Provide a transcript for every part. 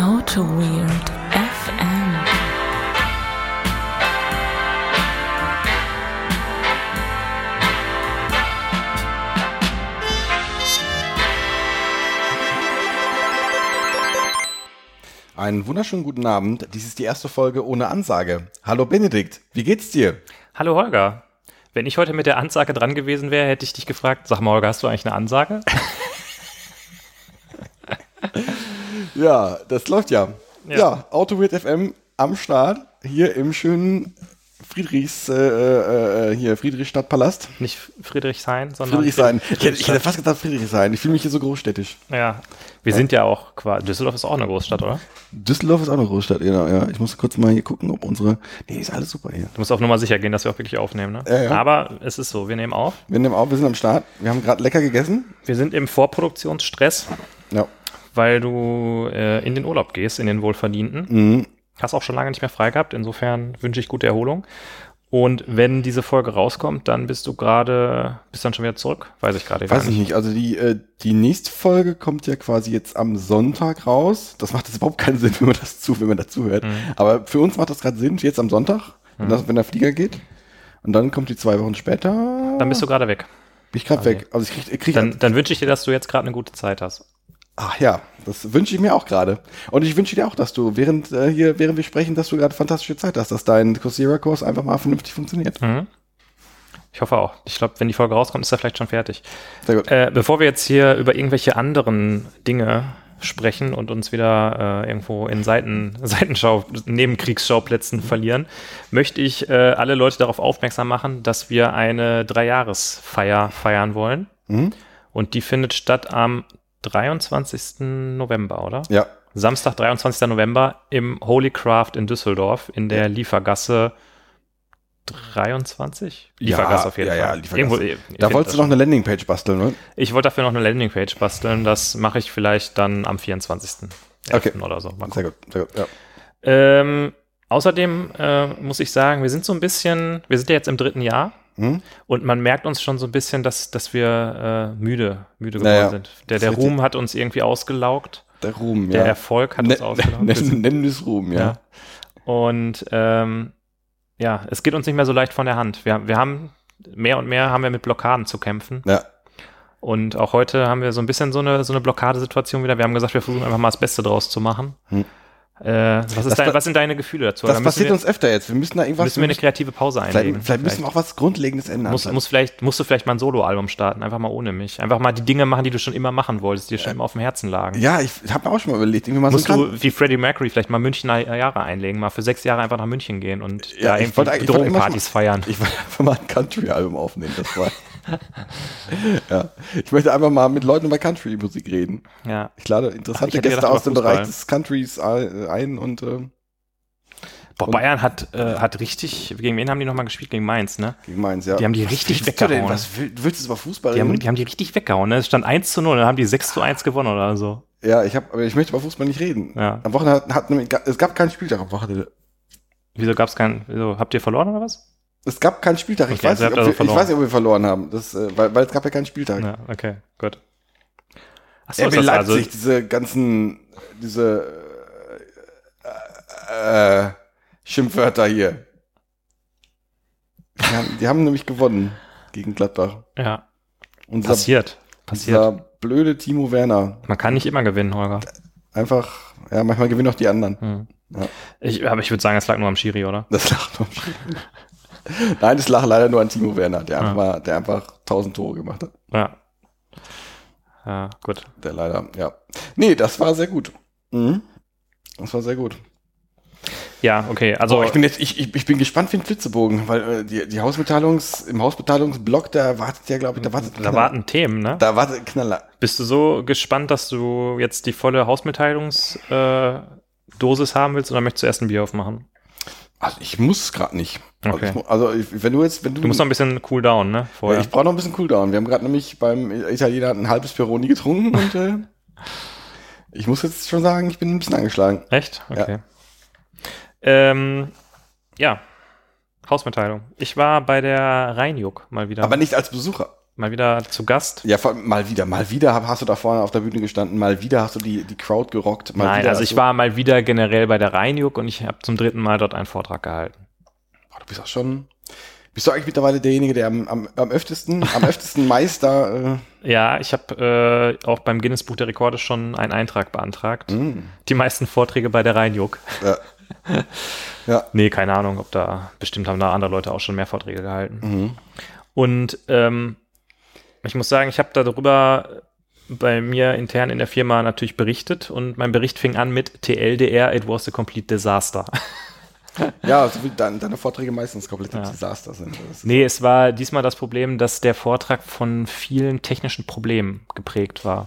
Auto Weird FM. Einen wunderschönen guten Abend. Dies ist die erste Folge ohne Ansage. Hallo Benedikt, wie geht's dir? Hallo Holger. Wenn ich heute mit der Ansage dran gewesen wäre, hätte ich dich gefragt, sag mal Holger, hast du eigentlich eine Ansage? Ja, das läuft ja. Ja, Ja. AutoWeird FM am Start, hier im schönen Friedrichs, äh, äh, äh, hier Friedrichstadtpalast. Nicht Friedrichshain, sondern Friedrichshain. Ich hätte, ich hätte fast gesagt Friedrichshain. Ich fühle mich hier so großstädtisch. Ja, wir sind ja auch quasi, Düsseldorf ist auch eine Großstadt, oder? Düsseldorf ist auch eine Großstadt, genau, ja. Ich muss kurz mal hier gucken, ob unsere. Nee, ist alles super hier. Du musst auf Nummer sicher gehen, dass wir auch wirklich aufnehmen, ne? Ja, ja. Aber es ist so, wir nehmen auf. Wir nehmen auf, wir sind am Start. Wir haben gerade lecker gegessen. Wir sind im Vorproduktionsstress, Ja. Weil du äh, in den Urlaub gehst, in den wohlverdienten. Mhm. Hast auch schon lange nicht mehr frei gehabt, insofern wünsche ich gute Erholung. Und wenn diese Folge rauskommt, dann bist du gerade, bist dann schon wieder zurück? Weiß ich gerade Weiß ich nicht. Also die, äh, die nächste Folge kommt ja quasi jetzt am Sonntag raus. Das macht jetzt überhaupt keinen Sinn, wenn man das zu, wenn man dazu hört. Aber für uns macht das gerade Sinn, jetzt am Sonntag, wenn, das, wenn der Flieger geht. Und dann kommt die zwei Wochen später. Dann bist du gerade weg. bin ich gerade weg. Also ich krieg, krieg Dann, dann wünsche ich dir, dass du jetzt gerade eine gute Zeit hast. Ach ja, das wünsche ich mir auch gerade. Und ich wünsche dir auch, dass du während äh, hier, während wir sprechen, dass du gerade fantastische Zeit hast, dass dein Coursera-Kurs einfach mal vernünftig funktioniert. Mhm. Ich hoffe auch. Ich glaube, wenn die Folge rauskommt, ist er vielleicht schon fertig. Sehr gut. Äh, bevor wir jetzt hier über irgendwelche anderen Dinge sprechen und uns wieder äh, irgendwo in Seiten, Seitenschau, Nebenkriegsschauplätzen verlieren, möchte ich äh, alle Leute darauf aufmerksam machen, dass wir eine Dreijahresfeier feiern wollen. Mhm. Und die findet statt am 23. November, oder? Ja, Samstag, 23. November im Holy Craft in Düsseldorf in der Liefergasse 23? Liefergasse auf jeden ja, ja, Fall. Liefergasse. Irgendwo, ihr- ihr da wolltest du noch eine Landingpage basteln, ne? Ich wollte dafür noch eine Landingpage basteln. Das mache ich vielleicht dann am 24. Okay. oder so. Sehr gut, sehr gut, ja. Ähm, außerdem äh, muss ich sagen, wir sind so ein bisschen, wir sind ja jetzt im dritten Jahr Hm? und man merkt uns schon so ein bisschen, dass, dass wir äh, müde, müde geworden Naja, sind. Der, der. Ruhm hat uns irgendwie ausgelaugt. Der Ruhm, Der ja. Erfolg hat Ne- uns ausgelaugt. Nennen wir es Ruhm, ja. Ja. Und ähm, ja, es geht uns nicht mehr so leicht von der Hand. Wir, wir haben mehr und mehr haben wir mit Blockaden zu kämpfen. Ja. Und auch heute haben wir so ein bisschen so eine, so eine Blockadesituation wieder. Wir haben gesagt, wir versuchen einfach mal das Beste draus zu machen. Hm. Äh, was, dein, was sind deine Gefühle dazu? Das passiert wir, uns öfter jetzt. Wir müssen da irgendwas. müssen wir eine kreative Pause einlegen. vielleicht, vielleicht müssen wir auch was Grundlegendes ändern. muss, muss vielleicht, musst du vielleicht mal ein Soloalbum starten, einfach mal ohne mich. Einfach mal die Dinge machen, die du schon immer machen wolltest, die dir schon immer auf dem Herzen lagen. ja, ich habe mir auch schon mal überlegt, irgendwie mal Musst so du wie Freddie Mercury vielleicht mal Münchner Jahre einlegen, mal für sechs Jahre einfach nach München gehen und Ja, da irgendwie Drogenpartys feiern. Ich wollte einfach mal ein Country-Album aufnehmen, das war. Ja. Ich möchte einfach mal mit Leuten über Country-Musik reden. Ja. Ich lade interessante ich Gäste gedacht, aus dem Bereich des Countries äh, ein und äh, Boah, Und- Bayern hat, äh, hat richtig, gegen wen haben die nochmal gespielt? Gegen Mainz, ne? gegen Mainz, ja. Die haben die Was richtig willst du denn? weggehauen. Was will, willst du über Fußball Die haben, reden? die haben die richtig weggehauen, ne? Es stand 1 zu 0, dann haben die 6 zu 1 gewonnen oder so. ja, ich aber ich möchte über Fußball nicht reden. Ja. Am Wochenende hat, hat es gab keinen Spieltag am Wochenende. Wieso gab's keinen, wieso, habt ihr verloren oder was? Es gab keinen Spieltag. Ich, Okay, weiß also nicht, ihr wir, ich verloren. weiß nicht, ob wir verloren haben. Das, äh, weil, weil es gab ja keinen Spieltag. Ja, okay, gut. Achso, RB ist das Leipzig, also, diese ganzen, diese äh, äh, Schimpfwörter hier. Die haben, die haben nämlich gewonnen gegen Gladbach. ja, Und dieser, passiert, passiert. dieser blöde Timo Werner. Man kann nicht immer gewinnen, Holger. Einfach, ja, manchmal gewinnen auch die anderen. Hm. Ja. Ich, aber ich würde sagen, es lag nur am Schiri, oder? Das lacht nur am Schiri. Nein, das lag leider nur an Timo Werner, der, Ja. einfach, der einfach tausend Tore gemacht hat. Ja. Ja, gut. Der leider, ja. Nee, das war sehr gut. Mhm. Das war sehr gut. Ja, okay, also. Boah, ich bin jetzt, ich, ich, ich bin gespannt wie ein Flitzebogen, weil äh, die, die Hausmitteilungs, im Hausmitteilungsblock, da wartet ja, glaube ich, da wartet da warten Themen, ne? Da wartet Knaller. Bist du so gespannt, dass du jetzt die volle Hausmitteilungsdosis äh, haben willst oder möchtest du erst ein Bier aufmachen? Also ich muss gerade nicht. Also, Okay. ich, also ich, wenn du jetzt, wenn du, Du musst noch ein bisschen cool down, ne? ja, Vorher. ich brauche noch ein bisschen Cooldown. Wir haben gerade nämlich beim Italiener ein halbes Peroni getrunken und äh, ich muss jetzt schon sagen, ich bin ein bisschen angeschlagen. Echt? Okay. Ähm, ja. Hausmitteilung. Ich war bei der Rheinjuck mal wieder. Aber nicht als Besucher. mal wieder zu Gast. Ja, vor- mal wieder, mal wieder hast du da vorne auf der Bühne gestanden, mal wieder hast du die, die Crowd gerockt. Nein, also ich war mal wieder generell bei der Rheinjuck und ich habe zum dritten Mal dort einen Vortrag gehalten. Bist auch schon. Bist du eigentlich mittlerweile derjenige, der am, am, am öftesten, am öftesten Meister. Äh, Ja, ich habe äh, auch beim Guinness Buch der Rekorde schon einen Eintrag beantragt. mh, Die meisten Vorträge bei der Rheinjuck. ja. ja. Nee, keine Ahnung, ob da, bestimmt haben da andere Leute auch schon mehr Vorträge gehalten. Mhm. Und ähm, ich muss sagen, ich habe darüber bei mir intern in der Firma natürlich berichtet und mein Bericht fing an mit TLDR, it was a complete disaster. Ja, so wie dein, deine Vorträge meistens komplette Ja. Desaster sind. Nee, es war diesmal das Problem, dass der Vortrag von vielen technischen Problemen geprägt war.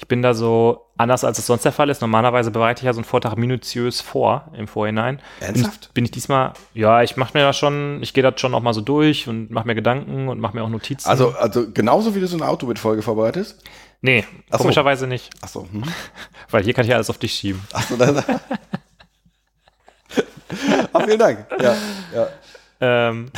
Ich bin da so anders, als es sonst der Fall ist. Normalerweise bereite ich ja so einen Vortrag minutiös vor im Vorhinein. Ernsthaft? Bin, bin ich diesmal, ja, ich mache mir da schon, ich gehe das schon auch mal so durch und mache mir Gedanken und mache mir auch Notizen. Also, also genauso wie du so eine Autobit-Folge vorbereitest. nee, Ach so. komischerweise nicht, Achso. Hm. weil hier kann ich alles auf dich schieben. Achso, dann. ah, vielen Dank. Ja, ja. Ähm,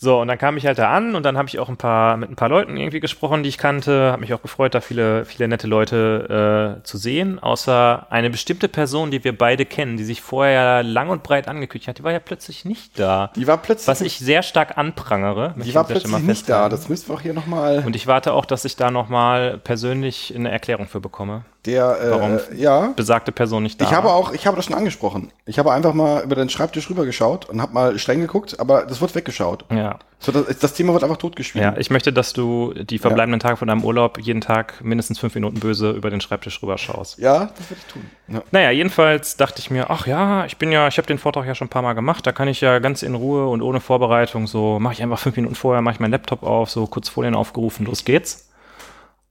so, und dann kam ich halt da an und dann habe ich auch ein paar mit ein paar Leuten irgendwie gesprochen, die ich kannte. Habe mich auch gefreut, da viele, viele nette Leute äh, zu sehen. Außer eine bestimmte Person, die wir beide kennen, die sich vorher lang und breit angekündigt hat, die war ja plötzlich nicht da. Die war plötzlich, Was ich sehr stark anprangere. die war plötzlich nicht da. Das müssen wir auch hier nochmal. Und ich warte auch, dass ich da nochmal persönlich eine Erklärung für bekomme. Der, äh, Warum? ja. Besagte Person nicht da. Ich habe auch, ich habe das schon angesprochen. Ich habe einfach mal über den Schreibtisch rübergeschaut und habe mal streng geguckt, aber das wird weggeschaut. Ja. So, das, das Thema wird einfach totgeschwiegen. ja, ich möchte, dass du die verbleibenden Tage von deinem Urlaub jeden Tag mindestens fünf Minuten böse über den Schreibtisch rüberschaust. Ja, das werde ich tun. Ja. Naja, jedenfalls dachte ich mir, ach ja, ich bin ja, ich habe den Vortrag ja schon ein paar Mal gemacht, da kann ich ja ganz in Ruhe und ohne Vorbereitung so, mache ich einfach fünf Minuten vorher, mache ich meinen Laptop auf, so kurz Folien aufgerufen, los geht's.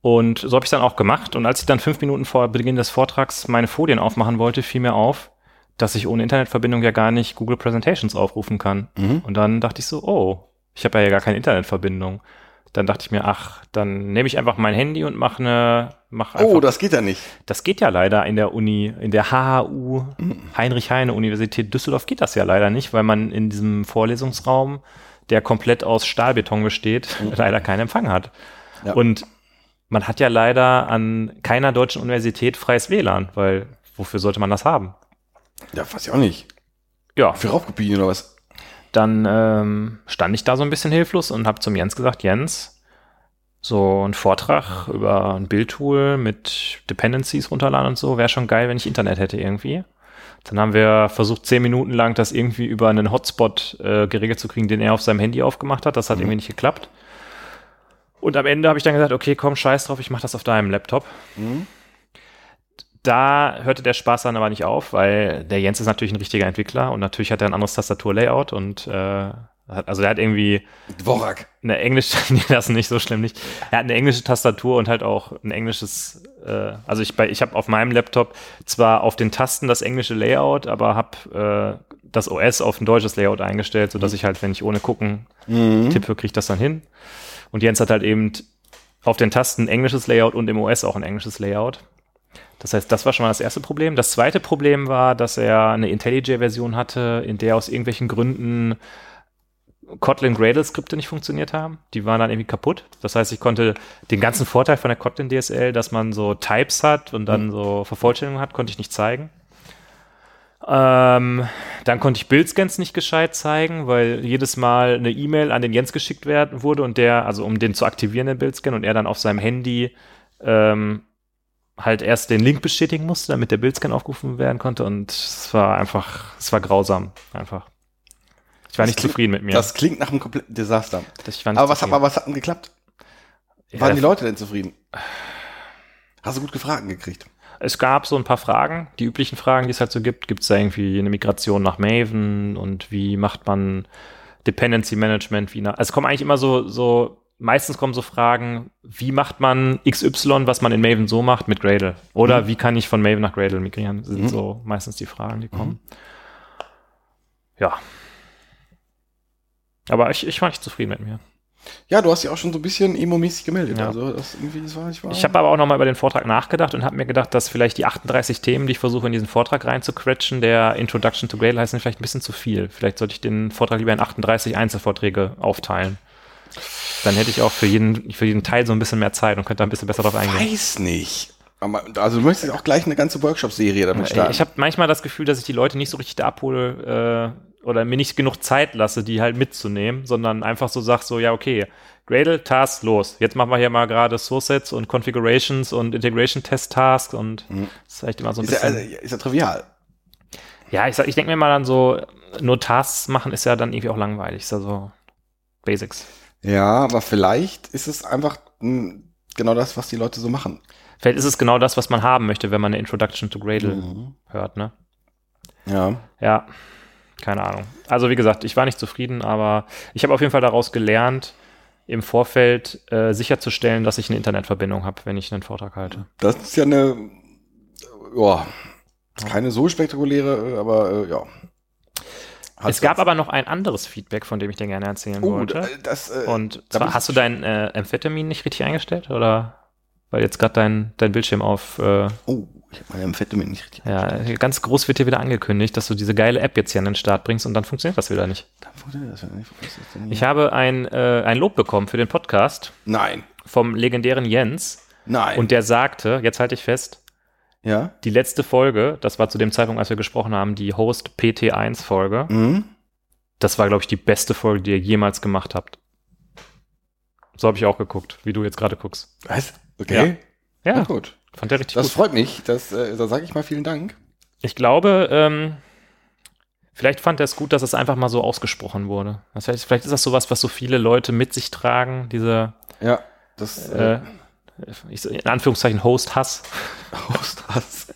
Und so habe ich dann auch gemacht. Und als ich dann fünf Minuten vor Beginn des Vortrags meine Folien aufmachen wollte, fiel mir auf, dass ich ohne Internetverbindung ja gar nicht Google Presentations aufrufen kann. Mhm. Und dann dachte ich so, oh, ich habe ja gar keine Internetverbindung. Dann dachte ich mir, ach, dann nehme ich einfach mein Handy und mache eine, mach einfach Oh, das geht ja nicht. das geht ja leider in der Uni, in der HHU, Heinrich-Heine-Universität Düsseldorf geht das ja leider nicht, weil man in diesem Vorlesungsraum, der komplett aus Stahlbeton besteht, leider keinen Empfang hat. Ja. Und man hat ja leider an keiner deutschen Universität freies WLAN, weil wofür sollte man das haben? Ja, weiß ich auch nicht. Ja, Für Raubkopien oder was? dann ähm, stand ich da so ein bisschen hilflos und habe zum Jens gesagt, Jens, so ein Vortrag über ein Bildtool mit Dependencies runterladen und so, wäre schon geil, wenn ich Internet hätte irgendwie. Dann haben wir versucht, zehn Minuten lang das irgendwie über einen Hotspot äh, geregelt zu kriegen, den er auf seinem Handy aufgemacht hat. Das hat irgendwie nicht geklappt. Und am Ende habe ich dann gesagt, okay, komm, scheiß drauf, ich mache das auf deinem Laptop. Mhm. Da hörte der Spaß dann aber nicht auf, weil der Jens ist natürlich ein richtiger Entwickler und natürlich hat er ein anderes Tastaturlayout und äh, also er hat irgendwie Dvorak. eine englische, nee, das ist nicht so schlimm nicht. Er hat eine englische Tastatur und halt auch ein englisches, äh, also ich bei, ich habe auf meinem Laptop zwar auf den Tasten das englische Layout, aber habe äh, das OS auf ein deutsches Layout eingestellt, sodass ich halt, wenn ich ohne gucken Mhm. tippe, kriege ich das dann hin. Und Jens hat halt eben auf den Tasten ein englisches Layout und im OS auch ein englisches Layout. Das heißt, das war schon mal das erste Problem. Das zweite Problem war, dass er eine IntelliJ-Version hatte, in der aus irgendwelchen Gründen Kotlin Gradle-Skripte nicht funktioniert haben. Die waren dann irgendwie kaputt. Das heißt, ich konnte den ganzen Vorteil von der Kotlin DSL, dass man so Types hat und dann so Vervollständigung hat, konnte ich nicht zeigen. Ähm, dann konnte ich Bildscans nicht gescheit zeigen, weil jedes Mal eine E-Mail an den Jens geschickt werden wurde und der, also um den zu aktivieren, den Bildscan, und er dann auf seinem Handy ähm, halt erst den Link bestätigen musste, damit der Bildscan aufgerufen werden konnte. Und es war einfach, es war grausam, einfach. Ich war Das nicht klingt- zufrieden mit mir. Das klingt nach einem kompletten Desaster. Aber was, aber was hat denn geklappt? Ja, Waren die Leute denn zufrieden? Hast du gut Gefragen gekriegt? Es gab so ein paar Fragen, die üblichen Fragen, die es halt so gibt. Gibt es da irgendwie eine Migration nach Maven und wie macht man Dependency Management? Wie na also es kommen eigentlich immer so, so, meistens kommen so Fragen, wie macht man XY, was man in Maven so macht mit Gradle? Oder wie kann ich von Maven nach Gradle migrieren? Sind Mhm. so meistens die Fragen, die kommen. Ja. Aber ich, ich war nicht zufrieden mit mir. Ja, du hast ja auch schon so ein bisschen emo-mäßig gemeldet. Ja. Also das irgendwie, das war nicht wahr. Ich habe aber auch nochmal über den Vortrag nachgedacht und habe mir gedacht, dass vielleicht die 38 Themen, die ich versuche in diesen Vortrag reinzuquetschen, der Introduction to Gradle heißt, sind vielleicht ein bisschen zu viel. Vielleicht sollte ich den Vortrag lieber in 38 Einzelvorträge aufteilen. Dann hätte ich auch für jeden, für jeden Teil so ein bisschen mehr Zeit und könnte da ein bisschen besser drauf eingehen. Weiß nicht. Aber, also du möchtest auch gleich eine ganze Workshop-Serie damit starten. Ich habe manchmal das Gefühl, dass ich die Leute nicht so richtig da abhole äh, oder mir nicht genug Zeit lasse, die halt mitzunehmen, sondern einfach so sag so, ja, okay, Gradle, Task, los. Jetzt machen wir hier mal gerade Source Sets und Configurations und Integration Test Tasks und Mhm. das ist vielleicht immer so ein ist, ja, bisschen. also, ist ja trivial. Ja, ich, sag- ich denke mir mal dann so, nur Tasks machen ist ja dann irgendwie auch langweilig. Ist ja so Basics. Ja, aber vielleicht ist es einfach mh, genau das, was die Leute so machen. Vielleicht ist es genau das, was man haben möchte, wenn man eine Introduction to Gradle Mhm. hört, ne? Ja. Ja, keine Ahnung. Also wie gesagt, ich war nicht zufrieden, aber ich habe auf jeden Fall daraus gelernt, im Vorfeld äh, sicherzustellen, dass ich eine Internetverbindung habe, wenn ich einen Vortrag halte. Das ist ja eine, ja, keine so spektakuläre, äh, aber äh, ja. Hat es gab was. aber noch ein anderes Feedback, von dem ich dir gerne erzählen oh, wollte. das, äh, Und zwar, hast du dein äh, Amphetamin nicht richtig eingestellt? Oder weil jetzt gerade dein, dein Bildschirm auf äh, oh, ich habe meine Amphetamin nicht richtig. Ja, ganz groß wird hier wieder angekündigt, dass du diese geile App jetzt hier an den Start bringst und dann funktioniert das wieder nicht. Dann funktioniert das ja nicht. Ich habe ein, äh, ein Lob bekommen für den Podcast Nein, vom legendären Jens nein. und der sagte, jetzt halte ich fest, ja? die letzte Folge, das war zu dem Zeitpunkt, als wir gesprochen haben, die Host PT1 Folge, Mhm. das war, glaube ich, die beste Folge, die ihr jemals gemacht habt. So habe ich auch geguckt, wie du jetzt gerade guckst. Was? Okay. Ja, Na gut. fand der richtig Das gut. freut mich. Das, äh, da sage ich mal vielen Dank. Ich glaube, ähm, vielleicht fand er es gut, dass es einfach mal so ausgesprochen wurde. Das heißt, vielleicht ist das sowas, was so viele Leute mit sich tragen, diese Ja, das äh, äh, in Anführungszeichen Host-Hass. Hausstraß.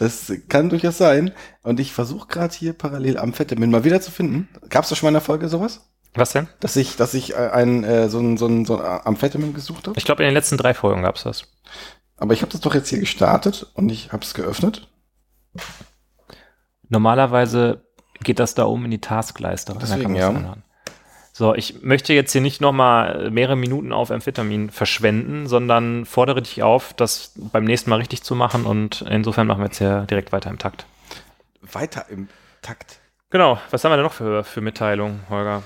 Das kann durchaus sein. Und ich versuche gerade hier parallel Amphetamin mal wieder zu finden. Gab es da schon mal in der Folge sowas? Was denn? Dass ich, dass ich äh, ein, äh, so ein, so ein, so ein Amphetamin gesucht habe? Ich glaube, in den letzten drei Folgen gab es das. Aber ich habe das doch jetzt hier gestartet und ich habe es geöffnet. Normalerweise geht das da oben in die Taskleiste. Deswegen, ja. So, ich möchte jetzt hier nicht nochmal mehrere Minuten auf Amphetamin verschwenden, sondern fordere dich auf, das beim nächsten Mal richtig zu machen und insofern machen wir jetzt hier direkt weiter im Takt. Weiter im Takt. Genau, was haben wir denn noch für, für Mitteilungen, Holger?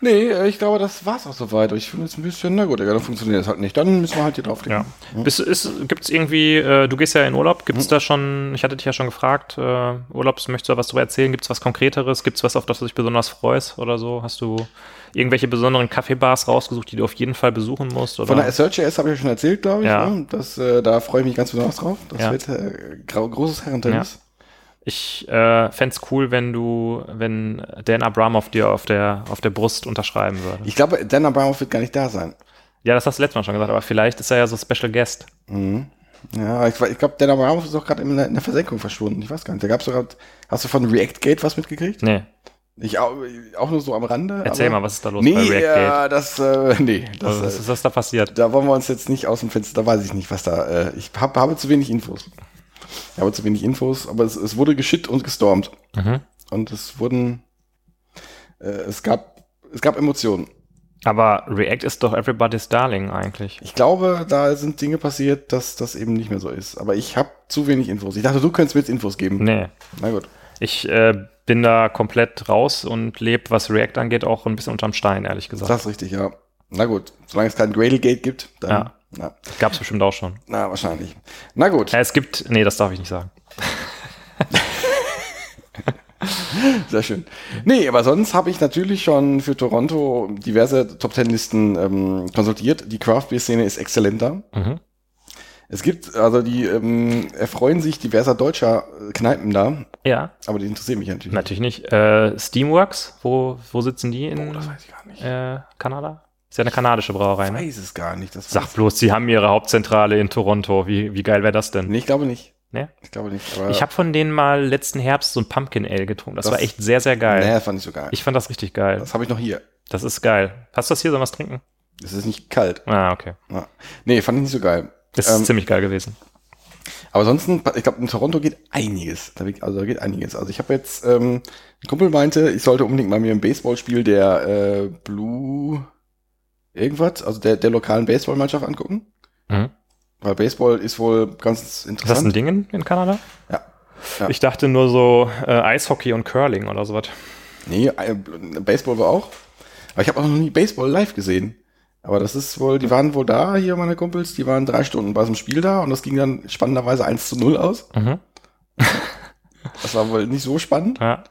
Nee, äh, ich glaube, das war's auch soweit. Ich finde es ein bisschen, na gut, egal, dann funktioniert das halt nicht. Dann müssen wir halt hier draufklicken. Ja. Bist, ist, gibt's irgendwie, äh, du gehst ja in Urlaub, gibt's da schon, ich hatte dich ja schon gefragt, äh, Urlaubs, möchtest du da was drüber erzählen? Gibt's was Konkreteres? Gibt's was, auf das du dich besonders freust oder so? Hast du irgendwelche besonderen Kaffeebars rausgesucht, die du auf jeden Fall besuchen musst? Oder? Von der Search.js habe ich ja schon erzählt, glaube ich. Ja. Ne? Das, äh, da freue ich mich ganz besonders drauf. Das Ja. wird äh, großes Herrentennis. Ich äh, fände cool, wenn du, wenn Dan Abramov dir auf der, auf der Brust unterschreiben würde. Ich glaube, Dan Abramov wird gar nicht da sein. Ja, das hast du letztes Mal schon gesagt, aber vielleicht ist er ja so Special Guest. Mhm. Ja, ich, ich glaube, Dan Abramov ist auch gerade in, der- in der Versenkung verschwunden. Ich weiß gar nicht. Da gab's sogar, hast du von ReactGate was mitgekriegt? Nee, Ich auch, auch nur so am Rande. erzähl mal, was ist da los Nee, bei React ja, das, äh, nee, das, Also, was ist das da passiert? da wollen wir uns jetzt nicht aus dem Fenster, da weiß ich nicht, was da, äh, ich hab, habe zu wenig Infos. Ich habe zu wenig Infos, aber es, es wurde geschickt und gestormt. Mhm. Und es wurden, äh, es gab, es gab Emotionen. Aber React ist doch everybody's darling eigentlich. Ich glaube, da sind Dinge passiert, dass das eben nicht mehr so ist. Aber ich habe zu wenig Infos. Ich dachte, du könntest mir jetzt Infos geben. Nee. Na gut. Ich äh, bin da komplett raus und lebe, was React angeht, auch ein bisschen unterm Stein, ehrlich gesagt. Das ist richtig, ja. Na gut. Solange es kein Gradle-Gate gibt, dann, Ja. Na, Gab's bestimmt auch schon. na, wahrscheinlich. Na gut. Ja, es gibt, nee, das darf ich nicht sagen. Sehr schön. Nee, aber sonst habe ich natürlich schon für Toronto diverse Top Ten Listen ähm, konsultiert. Die Craft Beer Szene ist exzellent da. Mhm. Es gibt, also die ähm, erfreuen sich diverser deutscher äh, Kneipen da, Ja, aber die interessieren mich natürlich. natürlich nicht. Äh, Steamworks, wo, wo sitzen die in Oh, das weiß ich gar nicht. äh, Kanada? Ist ja eine kanadische Brauerei, Ich ne? weiß es gar nicht. Das Sag bloß, sie haben ihre Hauptzentrale in Toronto. Wie, wie geil wäre das denn? Nee, ich glaube nicht. Ne? Ich glaube nicht. Ich habe von denen mal letzten Herbst so ein Pumpkin Ale getrunken. Das, Das- war echt sehr, sehr geil. Nee, fand ich so geil. Ich fand das richtig geil. das habe ich noch hier. Das ist geil. Hast du das hier? Sollen wir was trinken? Es ist nicht kalt. Ah, okay. Ja. Nee, fand ich nicht so geil. Das Ähm, ist ziemlich geil gewesen. Aber ansonsten, ich glaube, in Toronto geht einiges. Also da geht einiges. Also ich habe jetzt, ähm, ein Kumpel meinte, ich sollte unbedingt mal mir ein Baseballspiel der äh, Blue irgendwas, also der, der lokalen Baseballmannschaft angucken. Mhm. Weil Baseball ist wohl ganz Ist das ein interessant. Ding in, in Kanada? Ja. Ja. Ich dachte nur so äh, Eishockey und Curling oder sowas. Nee, äh, Baseball war auch. Aber ich habe auch noch nie Baseball live gesehen. Aber das ist wohl, die waren wohl da, hier meine Kumpels, die waren drei Stunden bei so einem Spiel da und das ging dann spannenderweise 1 zu 0 aus. Mhm. Das war wohl nicht so spannend. Ja.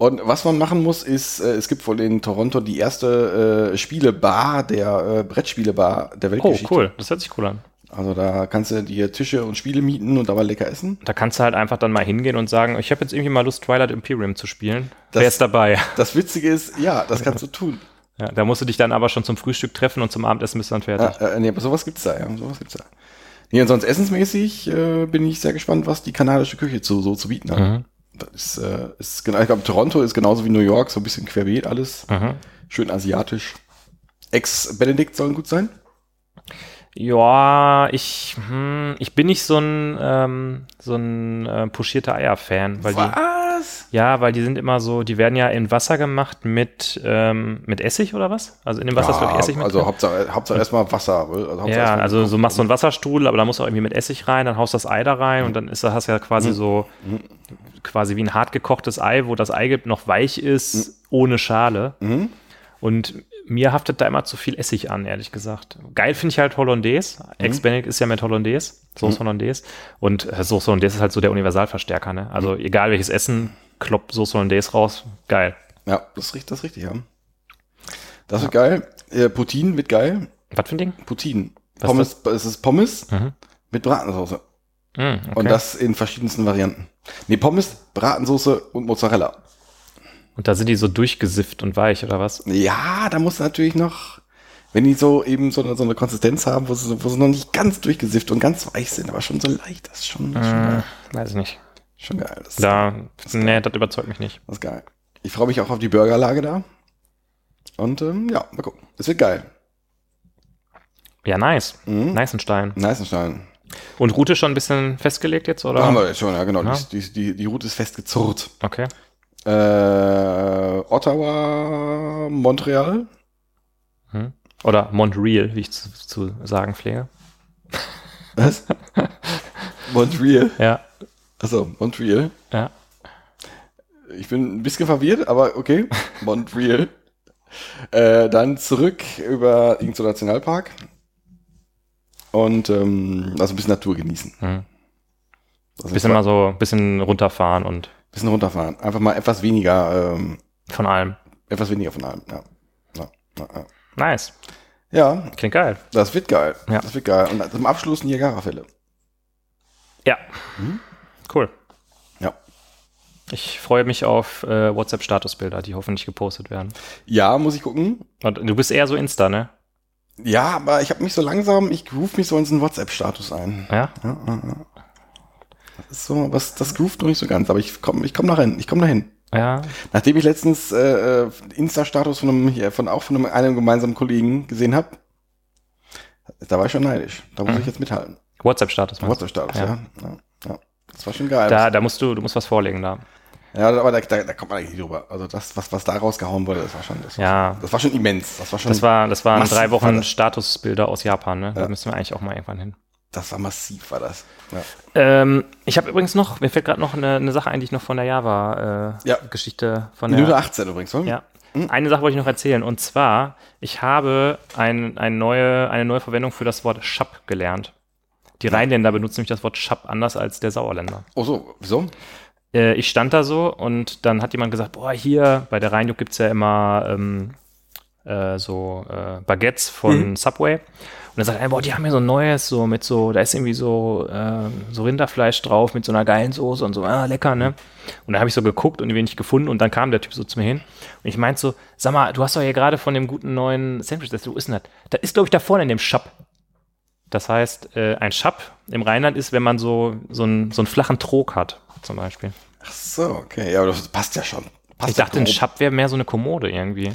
Und was man machen muss, ist, äh, es gibt wohl in Toronto die erste äh, Spielebar, der äh, Brettspielebar der Oh, Weltgeschichte. cool. Das hört sich cool an. Also da kannst du dir Tische und Spiele mieten und dabei lecker essen. Da kannst du halt einfach dann mal hingehen und sagen, ich habe jetzt irgendwie mal Lust, Twilight Imperium zu spielen. Das- Wer ist dabei? Das Witzige ist, ja, das kannst du tun. Ja, da musst du dich dann aber schon zum Frühstück treffen und zum Abendessen bist du dann fertig. Ja, äh, nee, aber sowas gibt's da, ja. Sowas gibt's da. Nee, und sonst essensmäßig äh, bin ich sehr gespannt, was die kanadische Küche zu, so zu bieten hat. Mhm. Das ist, äh, ist genau, ich glaube, Toronto ist genauso wie New York, so ein bisschen querbeet alles. Mhm. Schön asiatisch. Ex-Benedikt sollen gut sein. Ja, ich, hm, ich bin nicht so ein, ähm, so ein äh, puschierter Eier-Fan, weil die, was? ja, weil die sind immer so, die werden ja in Wasser gemacht mit, ähm, mit Essig oder was? Also in dem Wasser ist glaube ich Essig mit also drin. Hauptsache, Hauptsache erstmal Wasser. Also Hauptsache Ja, erstmal- also so machst du einen Wasserstrudel, aber da musst du auch irgendwie mit Essig rein, dann haust das Ei da rein und dann ist das hast du ja Mhm. quasi so quasi wie ein hart gekochtes Ei, wo das Eigelb noch weich ist, ohne Schale. Mhm. Und mir haftet da immer zu viel Essig an, ehrlich gesagt. Geil finde ich halt Hollandaise. Mhm. Ex-Benedict ist ja mit Hollandaise, Sauce Hollandaise. Und äh, Sauce Hollandaise ist halt so der Universalverstärker, ne? Also Mhm. egal welches Essen, klopp Sauce Hollandaise raus, geil. Ja, das ist richtig, das ist richtig, ja. Das wird geil. Äh, Poutine wird geil. Was für ein Ding? Poutine. Was Pommes, es ist Pommes Mhm. mit Bratensauce. Mm, okay. Und das in verschiedensten Varianten. Nee, Pommes, Bratensauce und Mozzarella. und da sind die so durchgesifft und weich, oder was? Ja, da muss natürlich noch, wenn die so eben so eine, so eine Konsistenz haben, wo sie, wo sie noch nicht ganz durchgesifft und ganz weich sind, aber schon so leicht, das ist schon, schon, Äh, geil. weiß ich nicht. schon geil. Das ist, Da, nee, das überzeugt mich nicht. das ist geil. Ich freue mich auch auf die Burgerlage da. Und ähm, ja, mal gucken. Es wird geil. Ja, nice. Mhm. Neißenstein. Und Route schon ein bisschen festgelegt jetzt, oder? Da haben wir schon, ja genau. Ja. Die, die, die, Route ist festgezurrt. Okay. Äh, Ottawa, Montreal. Hm. Oder Montreal, wie ich zu, zu sagen pflege. Was? Montreal. Ja, Achso, Montreal. ja. Ich bin ein bisschen verwirrt, aber okay. Montreal. äh, dann zurück über irgendeinen Nationalpark. Und ähm, also ein bisschen Natur genießen. Hm. Also Bisschen mal so, ein bisschen runterfahren und bisschen runterfahren. Einfach mal etwas weniger, ähm, von allem. etwas weniger von allem. Ja. Ja, ja, ja. Nice. ja, Klingt geil. das wird geil. Ja. Das wird geil. Und zum Abschluss Niagara-Fälle. Ja. Cool. Ja. Ich freue mich auf äh, WhatsApp-Statusbilder, die hoffentlich gepostet werden. Ja, muss ich gucken. Und du bist eher so Insta, ne? Ja, aber ich habe mich so langsam, ich groove mich so in diesen WhatsApp-Status ein. Ja? Ja, ja, ja. Das ist so, was, das groovt noch nicht so ganz, aber ich komme ich komm dahin, ich komme dahin. Ja. Nachdem ich letztens äh, äh, Insta-Status von einem, hier, von auch von einem, einem gemeinsamen Kollegen gesehen habe, da war ich schon neidisch. Da muss Mhm. ich jetzt mithalten. WhatsApp-Status. WhatsApp-Status, Ja. ja. Ja, ja. Das war schon geil. Da, da musst du, du musst was vorlegen da. Ja, aber da, da, da kommt man eigentlich nicht drüber. Also das, was, was da rausgehauen wurde, das war schon, das, Ja. das war schon immens. Das war schon, Das war, das waren massiv drei war Wochen das. Statusbilder aus Japan, ne? Da Ja. müssen wir eigentlich auch mal irgendwann hin. das war massiv, war das. Ja. Ähm, ich habe übrigens noch, mir fällt gerade noch eine, eine Sache eigentlich noch von der Ja. Java-Geschichte von Minute der. 18 übrigens, oder? Ja. Eine Sache wollte ich noch erzählen und zwar, ich habe ein, ein neue, eine neue Verwendung für das Wort Schap gelernt. Die Rheinländer benutzen nämlich das Wort Schap anders als der Sauerländer. Oh so, wieso? Äh, ich stand da so und dann hat jemand gesagt, boah, hier bei der Rheinjuck gibt's ja immer ähm, äh, so äh, Baguettes von Subway. Und dann sagt er, boah, die haben ja so ein neues, so mit so, da ist irgendwie so, äh, so Rinderfleisch drauf mit so einer geilen Soße und so, ah, lecker, ne? Und da habe ich so geguckt und die wenig gefunden und dann kam der Typ so zu mir hin und ich meinte so, sag mal, du hast doch hier gerade von dem guten neuen Sandwich, das wo ist denn das? Das ist, glaube ich, da vorne in dem Shop. Das heißt, äh, ein Schap im Rheinland ist, wenn man so, so, einen, so einen flachen Trog hat, zum Beispiel. Ach so, okay. Ja, aber das passt ja schon. Passt Ich dachte, ein grob. Schap wäre mehr so eine Kommode irgendwie.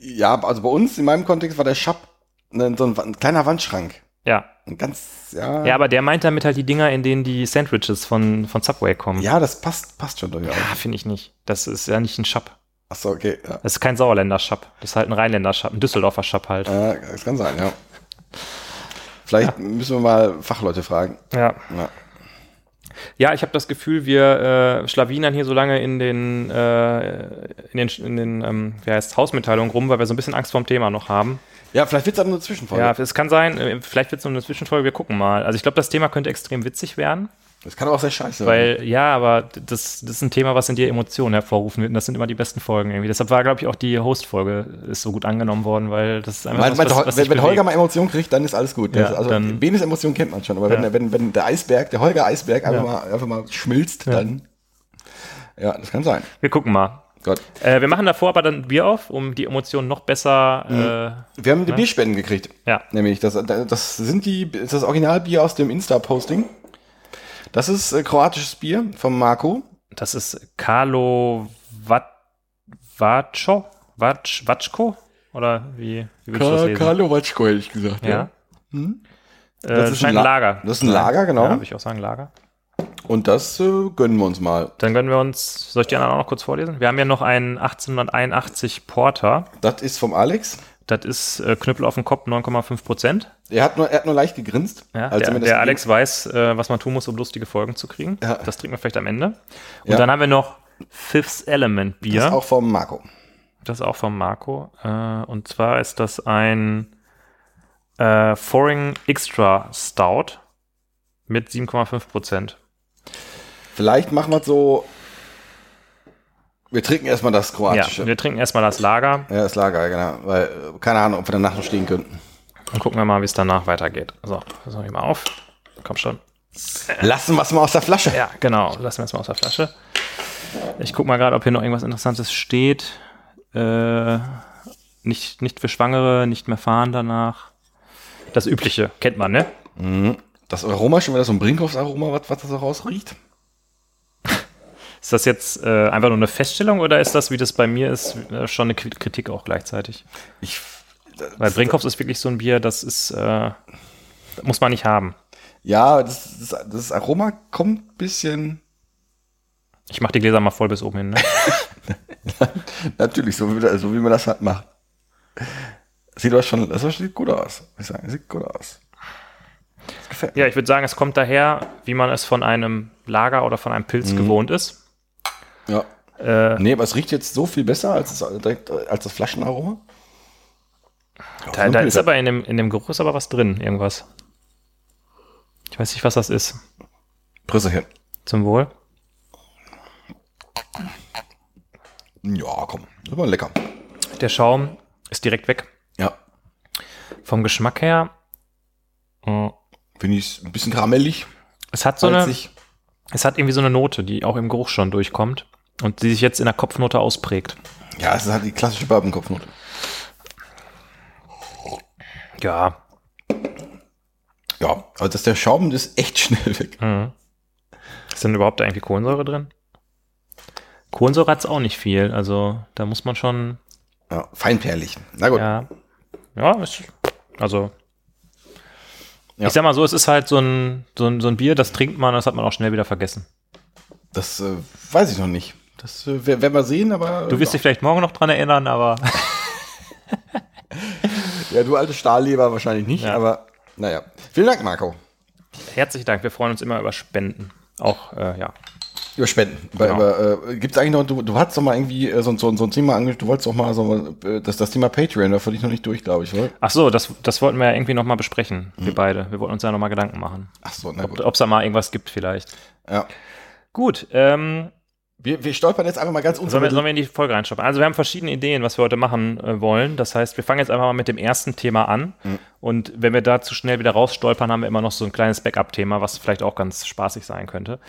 Ja, also bei uns, in meinem Kontext, war der Schap ein, so ein, ein kleiner Wandschrank. Ja. Ein ganz, ja. Ja, aber der meint damit halt die Dinger, in denen die Sandwiches von, von Subway kommen. Ja, das passt, passt schon durchaus. Ah, finde ich nicht. Das ist ja nicht ein Schap. Ach so, okay. Ja. Das ist kein Sauerländer Schap. Das ist halt ein Rheinländer Schap, ein Düsseldorfer Schap halt. Äh, das kann sein, ja. Vielleicht müssen wir mal Fachleute fragen. Ja. Ja. Ja, ich habe das Gefühl, wir äh, schlawinern hier so lange in den, äh, in den, in den ähm, wie heißt, Hausmitteilungen rum, weil wir so ein bisschen Angst vorm Thema noch haben. Ja, vielleicht wird es dann eine Zwischenfolge. Ja, es kann sein, äh, vielleicht wird es nur eine Zwischenfolge, wir gucken mal. Also ich glaube, das Thema könnte extrem witzig werden. Das kann aber auch sehr scheiße Weil, ja, aber das, das ist ein Thema, was in dir Emotionen hervorrufen wird. Und das sind immer die besten Folgen irgendwie. Deshalb war, glaube ich, auch die Host-Folge ist so gut angenommen worden, weil das ist einfach Mein, was, mein, was, was wenn, wenn Holger mal Emotionen kriegt, dann ist alles gut. Ja, also dann- Benes Emotionen kennt man schon, aber Ja. wenn, wenn, wenn der Eisberg, der Holger Eisberg einfach, Ja. mal, einfach mal schmilzt, dann ja, das kann sein. Wir gucken mal. Gott. Äh, wir machen davor aber dann Bier auf, um die Emotionen noch besser. Wir haben die Bierspenden gekriegt. Äh, ja. Nämlich, das, das sind die, das ist das Originalbier aus dem Insta-Posting. Das ist äh, kroatisches Bier vom Marco. Das ist Carlo Vat- Vaco? Vac- Vacco? Oder wie, wie würdest du das lesen? Carlo Watschko, hätte ich gesagt. Ja. Hm? Äh, Das das ist ist ein ein La- Lager. das ist ein Lager, genau. Ja, würde ich auch sagen, Lager. Und das äh, gönnen wir uns mal. Dann gönnen wir uns, soll ich die anderen auch noch kurz vorlesen? Wir haben ja noch einen 1881 Porter. Das ist vom Alex. Das ist äh, Knüppel auf dem Kopf, 9,5 Prozent. Er hat nur, er hat nur leicht gegrinst. Ja, er der der Alex weiß, äh, was man tun muss, um lustige Folgen zu kriegen. Ja. Das trinken wir vielleicht am Ende. Und Ja. dann haben wir noch Fifth Element Bier. Das ist auch vom Marco. Das ist auch von Marco. Äh, und zwar ist das ein äh, Foreign Extra Stout mit 7,5 Prozent. Vielleicht machen wir es so. Wir trinken erstmal das Ja, kroatische. wir trinken erstmal das Lager Ja, das Lager, genau. Weil, keine Ahnung, ob wir danach noch stehen könnten. und gucken wir mal, wie es danach weitergeht. So, das mache ich mal auf. Komm schon. Lassen wir es mal aus der Flasche. Ja, genau. Lassen wir es mal aus der Flasche. Ich gucke mal gerade, ob hier noch irgendwas Interessantes steht. Äh, nicht, nicht für Schwangere, nicht mehr fahren danach. Das Übliche, kennt man, ne? Das Aroma, schon wieder so ein Brinkhoffs-Aroma, was, was da so rausriecht. Ist das jetzt äh, einfach nur eine Feststellung oder ist das, wie das bei mir ist, äh, schon eine Kritik auch gleichzeitig? Ich, Weil Brinkhoffs ist wirklich so ein Bier, das ist, äh, muss man nicht haben. ja, das, das, das Aroma kommt ein bisschen. Ich mache die Gläser mal voll bis oben hin. Ne? Natürlich, so wie, so wie man das halt macht. Sieht aber schon, das sieht gut aus. Ich sagen, sieht gut aus. Das ja, ich würde sagen, es kommt daher, wie man es von einem Lager oder von einem Pilz gewohnt ist. Ja. Äh, Nee, aber es riecht jetzt so viel besser als das, direkt, äh, als das Flaschenaroma. Da, da ist aber in dem, in dem Geruch ist aber was drin, irgendwas. Ich weiß nicht, was das ist. Prüsselchen. Zum Wohl. Ja, komm. Das war lecker. Der Schaum ist direkt weg. Ja. Vom Geschmack her. äh, Finde ich ein bisschen karamellig. Es hat so eine, es hat irgendwie so eine Note, die auch im Geruch schon durchkommt und die sich jetzt in der Kopfnote ausprägt. Ja, es ist halt die klassische Bourbon-Kopfnote. Ja, Ja, aber das, der Schaum ist echt schnell weg. ist denn überhaupt da irgendwie Kohlensäure drin? Kohlensäure hat es auch nicht viel, also da muss man schon, Ja, feinperlig. Na gut. ja, ja, ist, also Ja. ich sag mal so, es ist halt so ein, so ein, so ein Bier, das trinkt man, das hat man auch schnell wieder vergessen. Das äh, weiß ich noch nicht. Das äh, wer- werden wir sehen, aber. Du wirst dich vielleicht morgen noch dran erinnern, aber Ja, du alte Stahlleber wahrscheinlich nicht, Ja. aber naja. Vielen Dank, Marco. herzlichen Dank, wir freuen uns immer über Spenden. Auch, äh, ja. Über Spenden. Genau. äh, Gibt es eigentlich noch, du, du hast doch mal irgendwie äh, so, so, so ein Thema angesprochen, du wolltest doch mal so, äh, das, das Thema Patreon, da ich noch nicht durch, glaube ich, oder? Ach so, das, das wollten wir ja irgendwie nochmal besprechen, wir beide. Wir wollten uns ja nochmal Gedanken machen. Ach so, na gut. Ob es da mal irgendwas gibt vielleicht. Ja. Gut, ähm, Wir, wir stolpern jetzt einfach mal ganz sollen, wir, sollen unvermittelt. wir in die Folge reinschauen? Also wir haben verschiedene Ideen, was wir heute machen äh, wollen. Das heißt, wir fangen jetzt einfach mal mit dem ersten Thema an. Und wenn wir da zu schnell wieder rausstolpern, haben wir immer noch so ein kleines Backup-Thema, was vielleicht auch ganz spaßig sein könnte.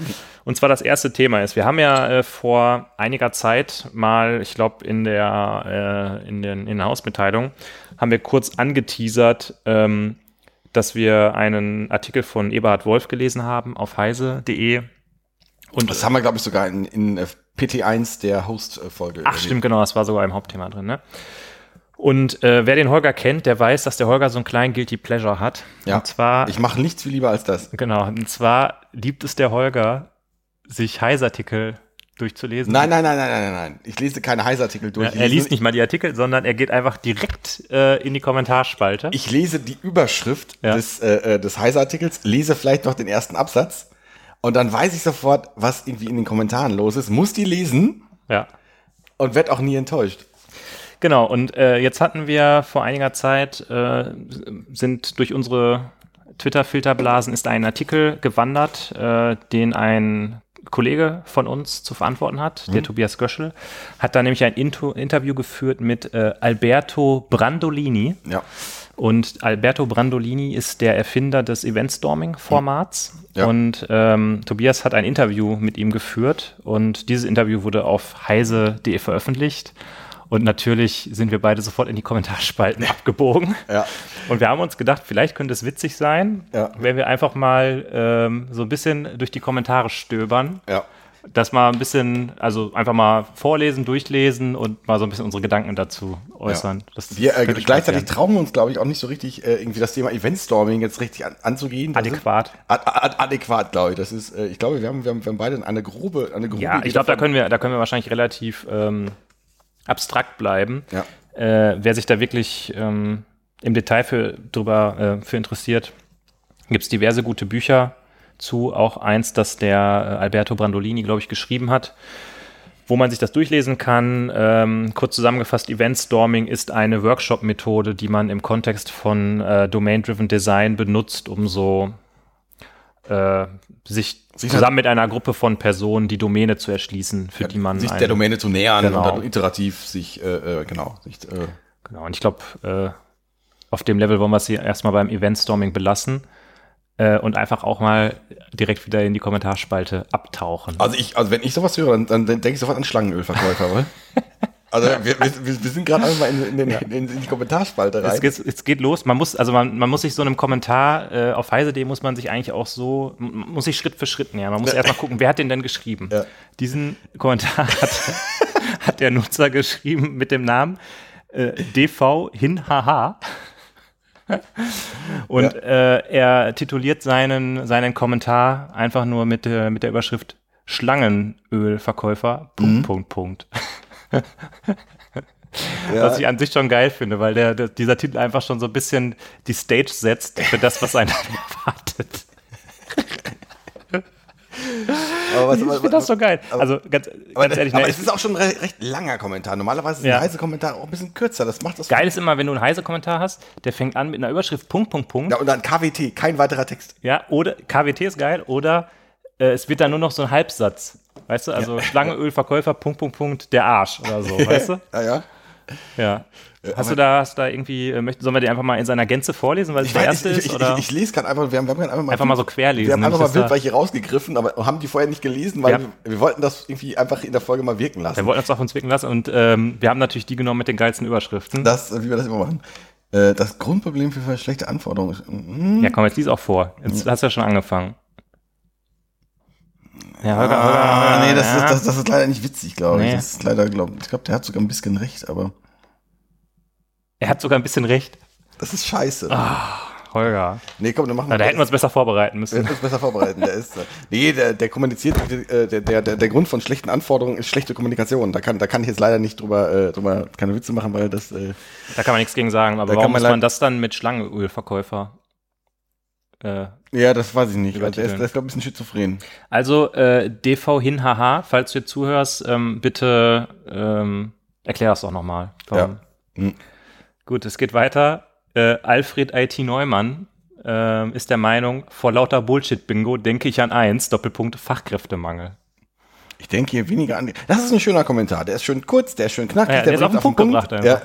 Und zwar das erste Thema ist, wir haben ja äh, vor einiger Zeit mal, ich glaube in der äh, in den in der Hausmitteilung, haben wir kurz angeteasert, ähm, dass wir einen Artikel von Eberhard Wolf gelesen haben auf heise.de. Und Das haben wir, glaube ich, sogar in, in äh, PT1 der Host-Folge. Ach, stimmt, genau, das war sogar im Hauptthema drin, ne? Und äh, wer den Holger kennt, der weiß, dass der Holger so einen kleinen Guilty Pleasure hat. Ja. Und zwar, Ich mache nichts viel lieber als das. genau, und zwar liebt es der Holger, sich Heißartikel durchzulesen. Nein, nein, nein, nein, nein, nein, nein. Ich lese keine Heißartikel Ja, durch. Ich er liest nicht mal die Artikel, sondern er geht einfach direkt äh, in die Kommentarspalte. Ich lese die Überschrift Ja. des, äh, äh, des Heißartikels, lese vielleicht noch den ersten Absatz Und dann weiß ich sofort, was irgendwie in den Kommentaren los ist, muss die lesen Ja. und werd auch nie enttäuscht. Genau, und äh, jetzt hatten wir vor einiger Zeit, äh, sind durch unsere Twitter-Filterblasen ist ein Artikel gewandert, äh, den ein Kollege von uns zu verantworten hat, der Tobias Göschel, hat da nämlich ein Into Interview geführt mit äh, Alberto Brandolini. Ja. Und Alberto Brandolini ist der Erfinder des Eventstorming-Formats. Ja. Und ähm, Tobias hat ein Interview mit ihm geführt. Und dieses Interview wurde auf heise.de veröffentlicht. Und natürlich sind wir beide sofort in die Kommentarspalten abgebogen. Ja. Und wir haben uns gedacht, vielleicht könnte es witzig sein, Ja. wenn wir einfach mal ähm, so ein bisschen durch die Kommentare stöbern. Ja. Das mal ein bisschen, also einfach mal vorlesen, durchlesen und mal so ein bisschen unsere Gedanken dazu äußern. Das Wir äh, gleichzeitig trauen wir uns, glaube ich, auch nicht so richtig, äh, irgendwie das Thema Eventstorming jetzt richtig an, anzugehen. Das Adäquat. Ad, ad, adäquat, glaube ich. Das ist, äh, ich glaube, wir haben, wir haben, wir haben beide eine grobe, eine grobe Ja, ich glaube, da können wir, da können wir wahrscheinlich relativ ähm, abstrakt bleiben. Ja. Äh, wer sich da wirklich ähm, im Detail für, drüber äh, für interessiert, gibt es diverse gute Bücher zu. Auch eins, das der äh, Alberto Brandolini, glaube ich, geschrieben hat, wo man sich das durchlesen kann. Ähm, kurz zusammengefasst, Eventstorming ist eine Workshop-Methode, die man im Kontext von äh, Domain-Driven Design benutzt, um so äh, sich Sich zusammen mit einer Gruppe von Personen die Domäne zu erschließen, für die man sich der Domäne zu nähern Genau. und dann iterativ sich, äh, äh, genau, sich, äh, Genau, und ich glaube, äh, auf dem Level wollen wir es hier erstmal beim Eventstorming belassen äh, und einfach auch mal direkt wieder in die Kommentarspalte abtauchen. Also ich, also wenn ich sowas höre, dann, dann denke ich sofort an Schlangenölverkäufer, oder? Also wir, wir, wir sind gerade einmal in, in, den- in, in die Kommentarspalte rein. Es geht, es geht los. Man muss, also man, man muss sich so einem Kommentar äh, auf heise.de muss man sich eigentlich auch so, muss sich Schritt für Schritt nähern. Man muss erstmal gucken, wer hat den denn geschrieben? Ja. Diesen Kommentar hat, hat der Nutzer geschrieben mit dem Namen äh, DV Hinhaha. Und äh, er tituliert seinen, seinen Kommentar einfach nur mit, äh, mit der Überschrift Schlangenölverkäufer. Punkt, Punkt, Punkt. ja, Was ich an sich schon geil finde, weil der, der, dieser Titel einfach schon so ein bisschen die Stage setzt für das, was einen erwartet. Aber was, Ich finde das so geil. Also ganz, aber, ganz ehrlich, aber ne, es ist auch schon ein re recht langer Kommentar. Normalerweise ist Ja. ein heißer Kommentar auch ein bisschen kürzer. Das macht das. geil ist immer, wenn du einen heiße Kommentar hast, der fängt an mit einer Überschrift Punkt, Punkt, Punkt. Ja, und dann KWT, kein weiterer Text. Ja, oder KWT ist geil, oder äh, es wird dann nur noch so ein Halbsatz. Weißt du, also Schlangenölverkäufer, Punkt, Punkt, Punkt, der Arsch oder so, weißt du? Ja, ja. Ja. Hast du da, hast da irgendwie, äh, möchten, sollen wir die einfach mal in seiner Gänze vorlesen, weil es Ich, der erste ich, ist? ich, oder? ich, ich lese gerade einfach, wir haben, wir haben einfach mal, Einfach mal so querlesen, Wir haben einfach mal Bildweiche rausgegriffen, aber haben die vorher nicht gelesen, weil Ja. wir, wir wollten das irgendwie einfach in der Folge mal wirken lassen. wir wollten uns auf uns wirken lassen und ähm, wir haben natürlich die genommen mit den geilsten Überschriften. Das, wie wir das immer machen. Äh, Das Grundproblem für schlechte Anforderungen ist. Mhm. Ja, komm, jetzt lies auch vor. Jetzt hast du ja schon angefangen. Ja, Holger, Ah, Holger, nee, das, ja. ist, das, das ist leider nicht witzig, glaube ich. Nee. Das ist leider, glaub, ich glaube, der hat sogar ein bisschen recht, aber Er hat sogar ein bisschen recht. das ist scheiße. Holger. Nee, komm, dann machen Na, da hätten wir uns besser vorbereiten wir müssen. hätten uns besser vorbereiten. Der ist, äh, nee, der, der kommuniziert, äh, der, der, der, der Grund von schlechten Anforderungen ist schlechte Kommunikation. Da kann, da kann ich jetzt leider nicht drüber, äh, drüber keine Witze machen, weil das, äh, Da kann man nichts gegen sagen. Aber warum man muss man das dann mit Schlangenölverkäufer? Äh, ja, das weiß ich nicht. Also der ist, Übertiteln. der ist glaube ich, ein bisschen schizophren. also, äh, DV hin, haha, falls du jetzt zuhörst, ähm, bitte ähm, erklär das doch nochmal. Ja. Hm. Gut, es geht weiter. Äh, Alfred IT Neumann ähm, ist der Meinung, vor lauter Bullshit-Bingo denke ich an eins, Doppelpunkt Fachkräftemangel. Ich denke hier weniger an. Das ist ein schöner Kommentar. Der ist schön kurz, der ist schön knackig, Ja, der ist bringt auf den Punkt gebracht einfach. Ja.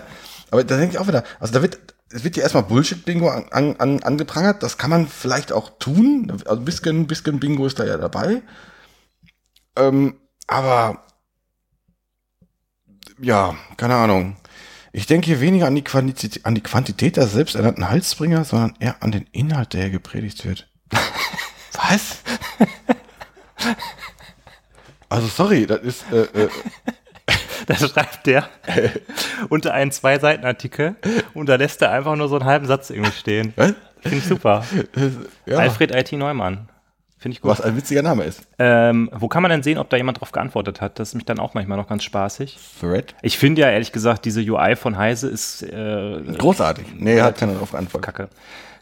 Aber da denke ich auch wieder, also da wird, es wird ja erstmal Bullshit-Bingo an, an, an, angeprangert. Das kann man vielleicht auch tun. Also ein bisschen, ein bisschen Bingo ist da ja dabei. Ähm, aber ja, keine Ahnung. Ich denke hier weniger an die, Quantität, an die Quantität der selbsternannten Halsbringer, sondern eher an den Inhalt, der hier gepredigt wird. Was? Also sorry, das ist äh, äh, Da schreibt der unter einen Zwei-Seiten-Artikel und da lässt er einfach nur so einen halben Satz irgendwie stehen. was? Finde ich super. Ja, Alfred IT Neumann. Finde ich gut. was ein witziger Name ist. Ähm, wo kann man denn sehen, ob da jemand drauf geantwortet hat? Das ist mich dann auch manchmal noch ganz spaßig. Thread? Ich finde ja ehrlich gesagt, diese UI von Heise ist äh, Großartig. Nee, hat keiner drauf geantwortet. Kacke.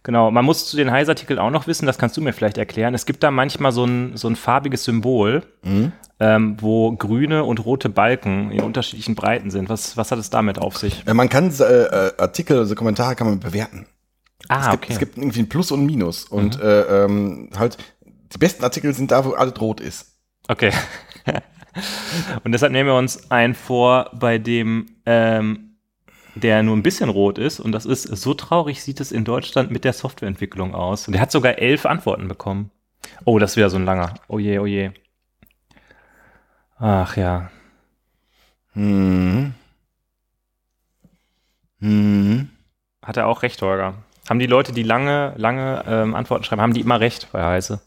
Genau, man muss zu den Heise-Artikeln auch noch wissen, das kannst du mir vielleicht erklären. Es gibt da manchmal so ein, so ein farbiges Symbol, ähm, wo grüne und rote Balken in unterschiedlichen Breiten sind. Was, was hat es damit auf sich? Äh, Man kann äh, äh, Artikel, also Kommentare kann man bewerten. Ah, es, gibt, es gibt irgendwie ein Plus und ein Minus. Und äh, ähm, halt, die besten Artikel sind da, wo alles rot ist. Okay. und deshalb nehmen wir uns einen vor, bei dem ähm, der nur ein bisschen rot ist. Und das ist, so traurig sieht es in Deutschland mit der Softwareentwicklung aus. Und der hat sogar elf Antworten bekommen. Oh, das wieder so ein langer. Oh je, oh je. Ach ja. Hm. Hm. Hat er auch recht, Holger. Haben die Leute, die lange, lange ähm, Antworten schreiben, haben die immer recht bei Heise?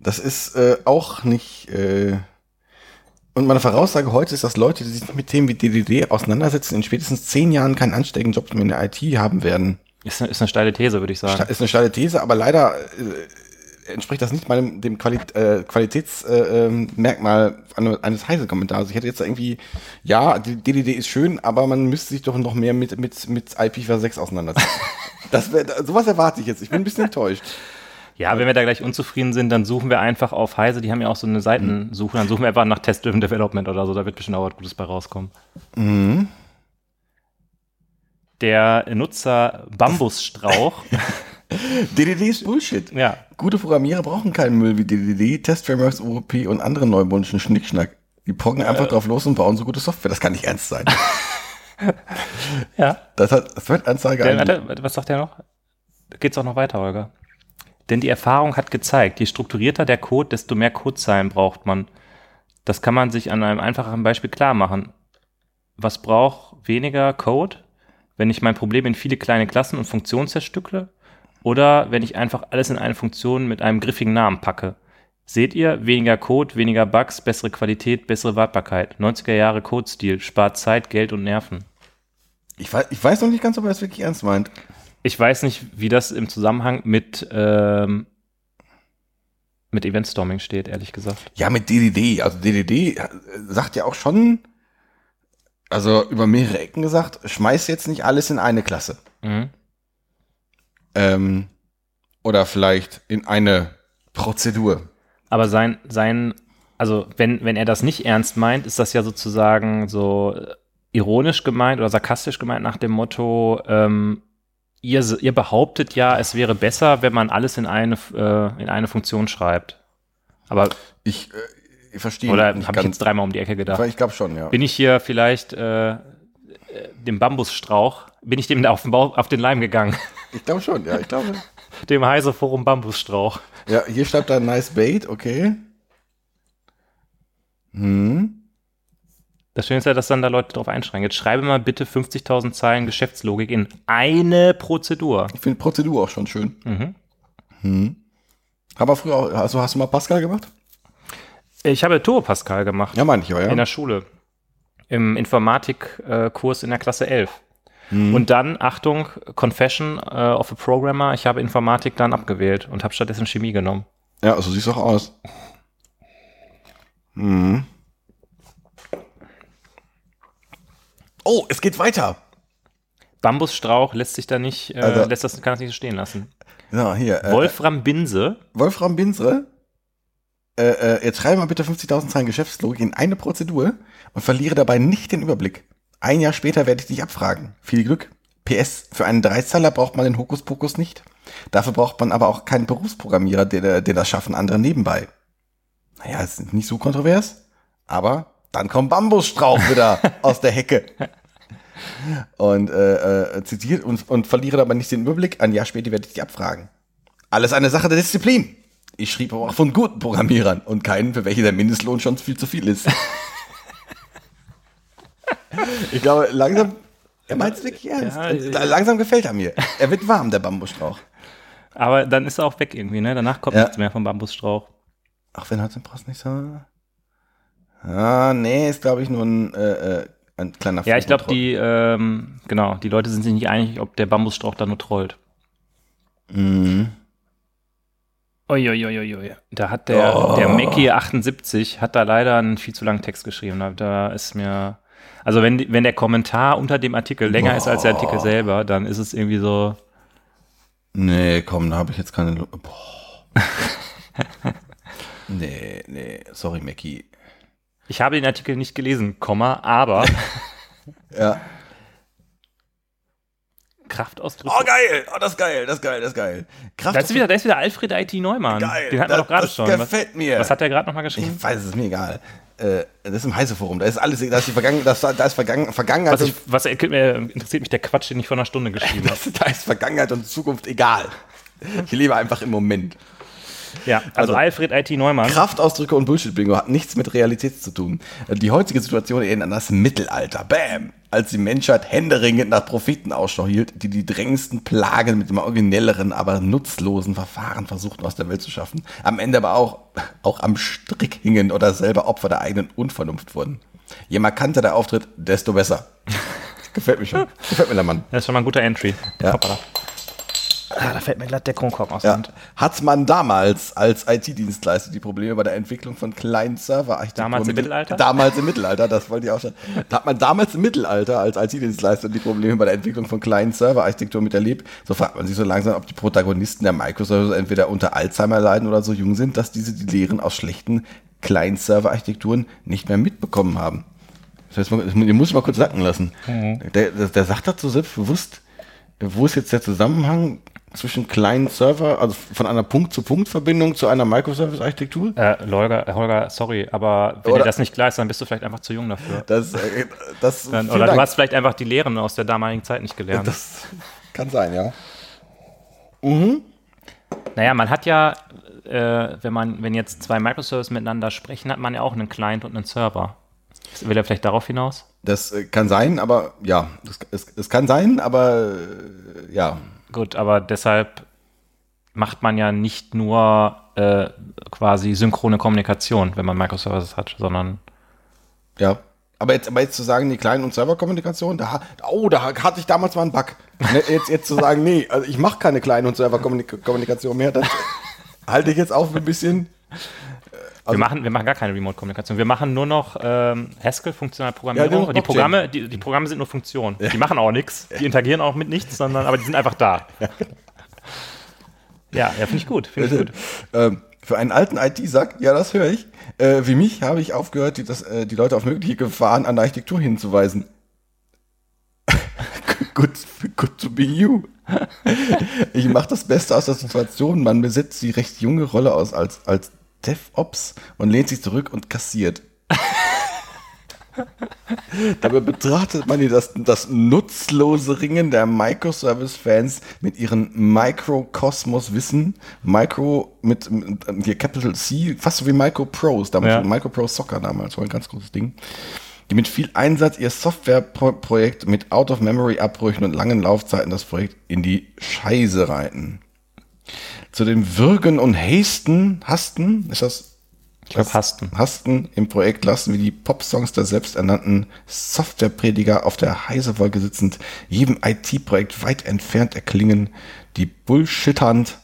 Das ist äh, auch nicht. Äh und meine Voraussage heute ist, dass Leute, die sich mit Themen wie DDD auseinandersetzen, in spätestens zehn Jahren keinen ansteigenden Job mehr in der IT haben werden. Ist, eine- ist eine steile These, würde ich sagen. Ist eine steile These, aber leider äh, entspricht das nicht meinem dem Quali äh, Qualitätsmerkmal äh, ähm, eines Heise-Kommentars. Ich hätte jetzt irgendwie, ja, die DDD ist schön, aber man müsste sich doch noch mehr mit mit mit IPv6 auseinandersetzen. das wär, sowas erwarte ich jetzt. Ich bin ein bisschen enttäuscht. Ja, wenn wir da gleich unzufrieden sind, dann suchen wir einfach auf Heise, die haben ja auch so eine Seitensuche, dann suchen wir einfach nach Test-Driven Development oder so, da wird bestimmt auch was Gutes bei rauskommen. Der Nutzer Bambusstrauch, DDD ist Bullshit. ja, Gute Programmierer brauchen keinen Müll wie DDD, Testframeworks, OOP und andere neubundischen Schnickschnack. Die pocken einfach drauf los und bauen so gute Software. Das kann nicht ernst sein. ja. Das hat Thread-Anzeige was sagt der noch? Geht's auch noch weiter, Holger? Denn die Erfahrung hat gezeigt, je strukturierter der Code, desto mehr Codezeilen braucht man. Das kann man sich an einem einfachen Beispiel klar machen. Was braucht weniger Code, wenn ich mein Problem in viele kleine Klassen und Funktionen zerstückle? Oder wenn ich einfach alles in eine Funktion mit einem griffigen Namen packe? Seht ihr, weniger Code, weniger Bugs, bessere Qualität, bessere Wartbarkeit. 90er Jahre Codestil, spart Zeit, Geld und Nerven. Ich weiß, ich weiß noch nicht ganz, ob er das wirklich ernst meint. Ich weiß nicht, wie das im Zusammenhang mit, ähm, mit Eventstorming steht, ehrlich gesagt. Ja, mit DDD. Also DDD äh, sagt ja auch schon, also über mehrere Ecken gesagt, schmeiß jetzt nicht alles in eine Klasse. Mhm. Ähm, oder vielleicht in eine Prozedur. Aber sein, sein, also wenn, wenn er das nicht ernst meint, ist das ja sozusagen so äh, ironisch gemeint oder sarkastisch gemeint nach dem Motto, ähm, ihr, ihr behauptet ja, es wäre besser, wenn man alles in eine, äh, in eine Funktion schreibt. Aber, Ich, äh, ich verstehe. oder habe ich jetzt dreimal um die Ecke gedacht? Ich glaube schon, ja. Bin ich hier vielleicht äh, dem Bambusstrauch, bin ich dem da auf den, Bau, auf den Leim gegangen? Ich glaube schon, ja. Ich glaube. dem Heise Forum Bambusstrauch. Ja, hier schreibt er nice bait, okay. Hm. Das Schöne ist ja, dass dann da Leute drauf einschränken. Jetzt schreibe mal bitte 50.000 Zeilen Geschäftslogik in eine Prozedur. Ich finde Prozedur auch schon schön. Mhm. Hm. Aber früher auch, also hast du mal Pascal gemacht? Ich habe Turbo Pascal gemacht Ja, meine ich aber, ja. in der Schule. Im Informatikkurs in der Klasse 11. Und dann, Achtung, Confession äh, of a Programmer, ich habe Informatik dann abgewählt und habe stattdessen Chemie genommen. Ja, so siehst du auch aus. Hm. Oh, es geht weiter. Bambusstrauch lässt sich da nicht, äh, Also- lässt das, kann das nicht so stehen lassen. Ja, hier. Äh, Wolfram Binse, Wolfram Binsre. Äh, äh, jetzt schreibe mal bitte 50.000 Zeilen Geschäftslogik in eine Prozedur und verliere dabei nicht den Überblick. Ein Jahr später werde ich dich abfragen. Viel Glück. PS, für einen Dreizeiler braucht man den Hokuspokus nicht. Dafür braucht man aber auch keinen Berufsprogrammierer, der, der das schaffen andere nebenbei. Naja, ist nicht so kontrovers, aber dann kommt Bambusstrauch wieder aus der Hecke. Und äh, äh, zitiert und, und verliere dabei nicht den Überblick. Ein Jahr später werde ich dich abfragen. Alles eine Sache der Disziplin. Ich schrieb aber auch von guten Programmierern und keinen, für welche der Mindestlohn schon viel zu viel ist. ich glaube, langsam, er meint es wirklich ernst. Ja, langsam gefällt er mir. Er wird warm, der Bambusstrauch. aber dann ist er auch weg irgendwie, ne? Danach kommt Ja. nichts mehr vom Bambusstrauch. Ach, wenn hat den Post nicht so? Ah, nee, ist glaube ich nur ein, äh, äh, ein kleiner Ja, ich glaube, die, ähm, genau, die Leute sind sich nicht einig, ob der Bambusstrauch da nur trollt. Mhm. Uiuiuiui. Da hat der, Oh. der Mackie 78 hat da leider einen viel zu langen Text geschrieben. Da, da ist mir, also wenn, wenn der Kommentar unter dem Artikel länger ist als der Artikel selber, dann ist es irgendwie so, Nee, komm, da habe ich jetzt keine. Boah. nee, nee, sorry, Mackie. Ich habe den Artikel nicht gelesen, Komma, aber Ja. Kraftausdrücke. Oh, geil! Oh, das ist geil, das ist geil, das ist geil. Kraft da ist wieder, da ist wieder Alfred IT Neumann. Geil, Den hatten wir das- doch gerade das schon. Was, gefällt mir. was hat der gerade nochmal geschrieben? Ich weiß, es ist mir egal. Äh, das ist im Heise-Forum. Da ist alles, da ist die Vergangen, das, da ist Vergangen, Vergangenheit Was, ich, was äh, interessiert mich der Quatsch, den ich vor einer Stunde geschrieben habe. da ist Vergangenheit und Zukunft egal. Ich lebe einfach im Moment. Ja, also, Also- Alfred IT Neumann. Kraftausdrücke und Bullshit-Bingo hat nichts mit Realität zu tun. Die heutige Situation erinnert an das Mittelalter. Bam! Als die Menschheit händeringend nach Profiten Ausschau hielt, die die drängendsten Plagen mit dem originelleren, aber nutzlosen Verfahren versuchten aus der Welt zu schaffen, am Ende aber auch, auch am Strick hingen oder selber Opfer der eigenen Unvernunft wurden. Je markanter der Auftritt, desto besser. Gefällt mir schon. Gefällt mir der Mann. Das ist schon mal ein guter Entry. Ja. Hoppala. Ah, da fällt mir glatt der Kronkorken aus der Ja. Hand. Hat man damals als IT-Dienstleister die Probleme bei der Entwicklung von kleinen Serverarchitekturen? Damals im mit- Mittelalter? Damals im Mittelalter, das wollte ich auch schon. Da hat man damals im Mittelalter als IT-Dienstleister die Probleme bei der Entwicklung von kleinen Serverarchitekturen miterlebt. So fragt man sich so langsam, ob die Protagonisten der Microservices entweder unter Alzheimer leiden oder so jung sind, dass diese die Lehren aus schlechten kleinen Serverarchitekturen nicht mehr mitbekommen haben. Das heißt, man- den muss ich mal kurz sacken lassen. Mhm. Der, der, der sagt dazu selbstbewusst, wo ist jetzt der Zusammenhang zwischen kleinen Server, also von einer Punkt-zu-Punkt-Verbindung zu einer Microservice-Architektur? Äh, Holger, Holger, sorry, aber wenn Oder- dir das nicht klar ist, dann bist du vielleicht einfach zu jung dafür. Das, äh, das, Dann, oder Dank. du hast vielleicht einfach die Lehren aus der damaligen Zeit nicht gelernt. das kann sein, ja. naja, man hat ja, äh, wenn man, wenn jetzt zwei Microservices miteinander sprechen, hat man ja auch einen Client und einen Server. Will er vielleicht darauf hinaus? Das äh, kann sein, aber ja, es kann sein, aber äh, ja. Gut, aber deshalb macht man ja nicht nur äh, quasi synchrone Kommunikation, wenn man Microservices hat, sondern Ja. Aber jetzt, aber jetzt zu sagen, die Client- und Serverkommunikation, da, oh, da hatte ich damals mal einen Bug. Ne, Jetzt, jetzt zu sagen, nee, also ich mache keine Client- und Serverkommunikation mehr, das halte ich jetzt auch für ein bisschen. Wir, machen, wir machen gar keine Remote-Kommunikation. Wir machen nur noch ähm, Haskell, funktionale Ja, Programmierung. noch die. Programme, die, die Programme sind nur Funktionen. Die machen auch nichts. Die interagieren auch mit nichts, sondern aber die sind einfach da. Ja, ja, finde ich gut. Finde ich gut. Ähm, für einen alten IT-Sack, ja, das höre ich. Äh, wie mich habe ich aufgehört, die, das, äh, die Leute auf mögliche Gefahren an der Architektur hinzuweisen. good, good to be you. ich mache das Beste aus der Situation. Man besetzt die recht junge Rolle aus als, als DevOps und lehnt sich zurück und kassiert. Dabei betrachtet man hier das, das nutzlose Ringen der Microservice-Fans mit ihren Microcosmos-Wissen, Micro mit, mit ähm, hier Capital C, fast so wie Micro Pros, damals Ja. Micro Pro Soccer damals, war ein ganz großes Ding, die mit viel Einsatz ihr Softwareprojekt mit Out-of-Memory-Abbrüchen und langen Laufzeiten das Projekt in die Scheiße reiten. Zu den Würgen und Hasten, Hasten, ist das Ich glaube, Hasten. Hasten im Projekt lassen wir die Popsongs der selbsternannten Softwareprediger auf der Heisewolke sitzend, jedem IT-Projekt weit entfernt erklingen, die bullshitternd,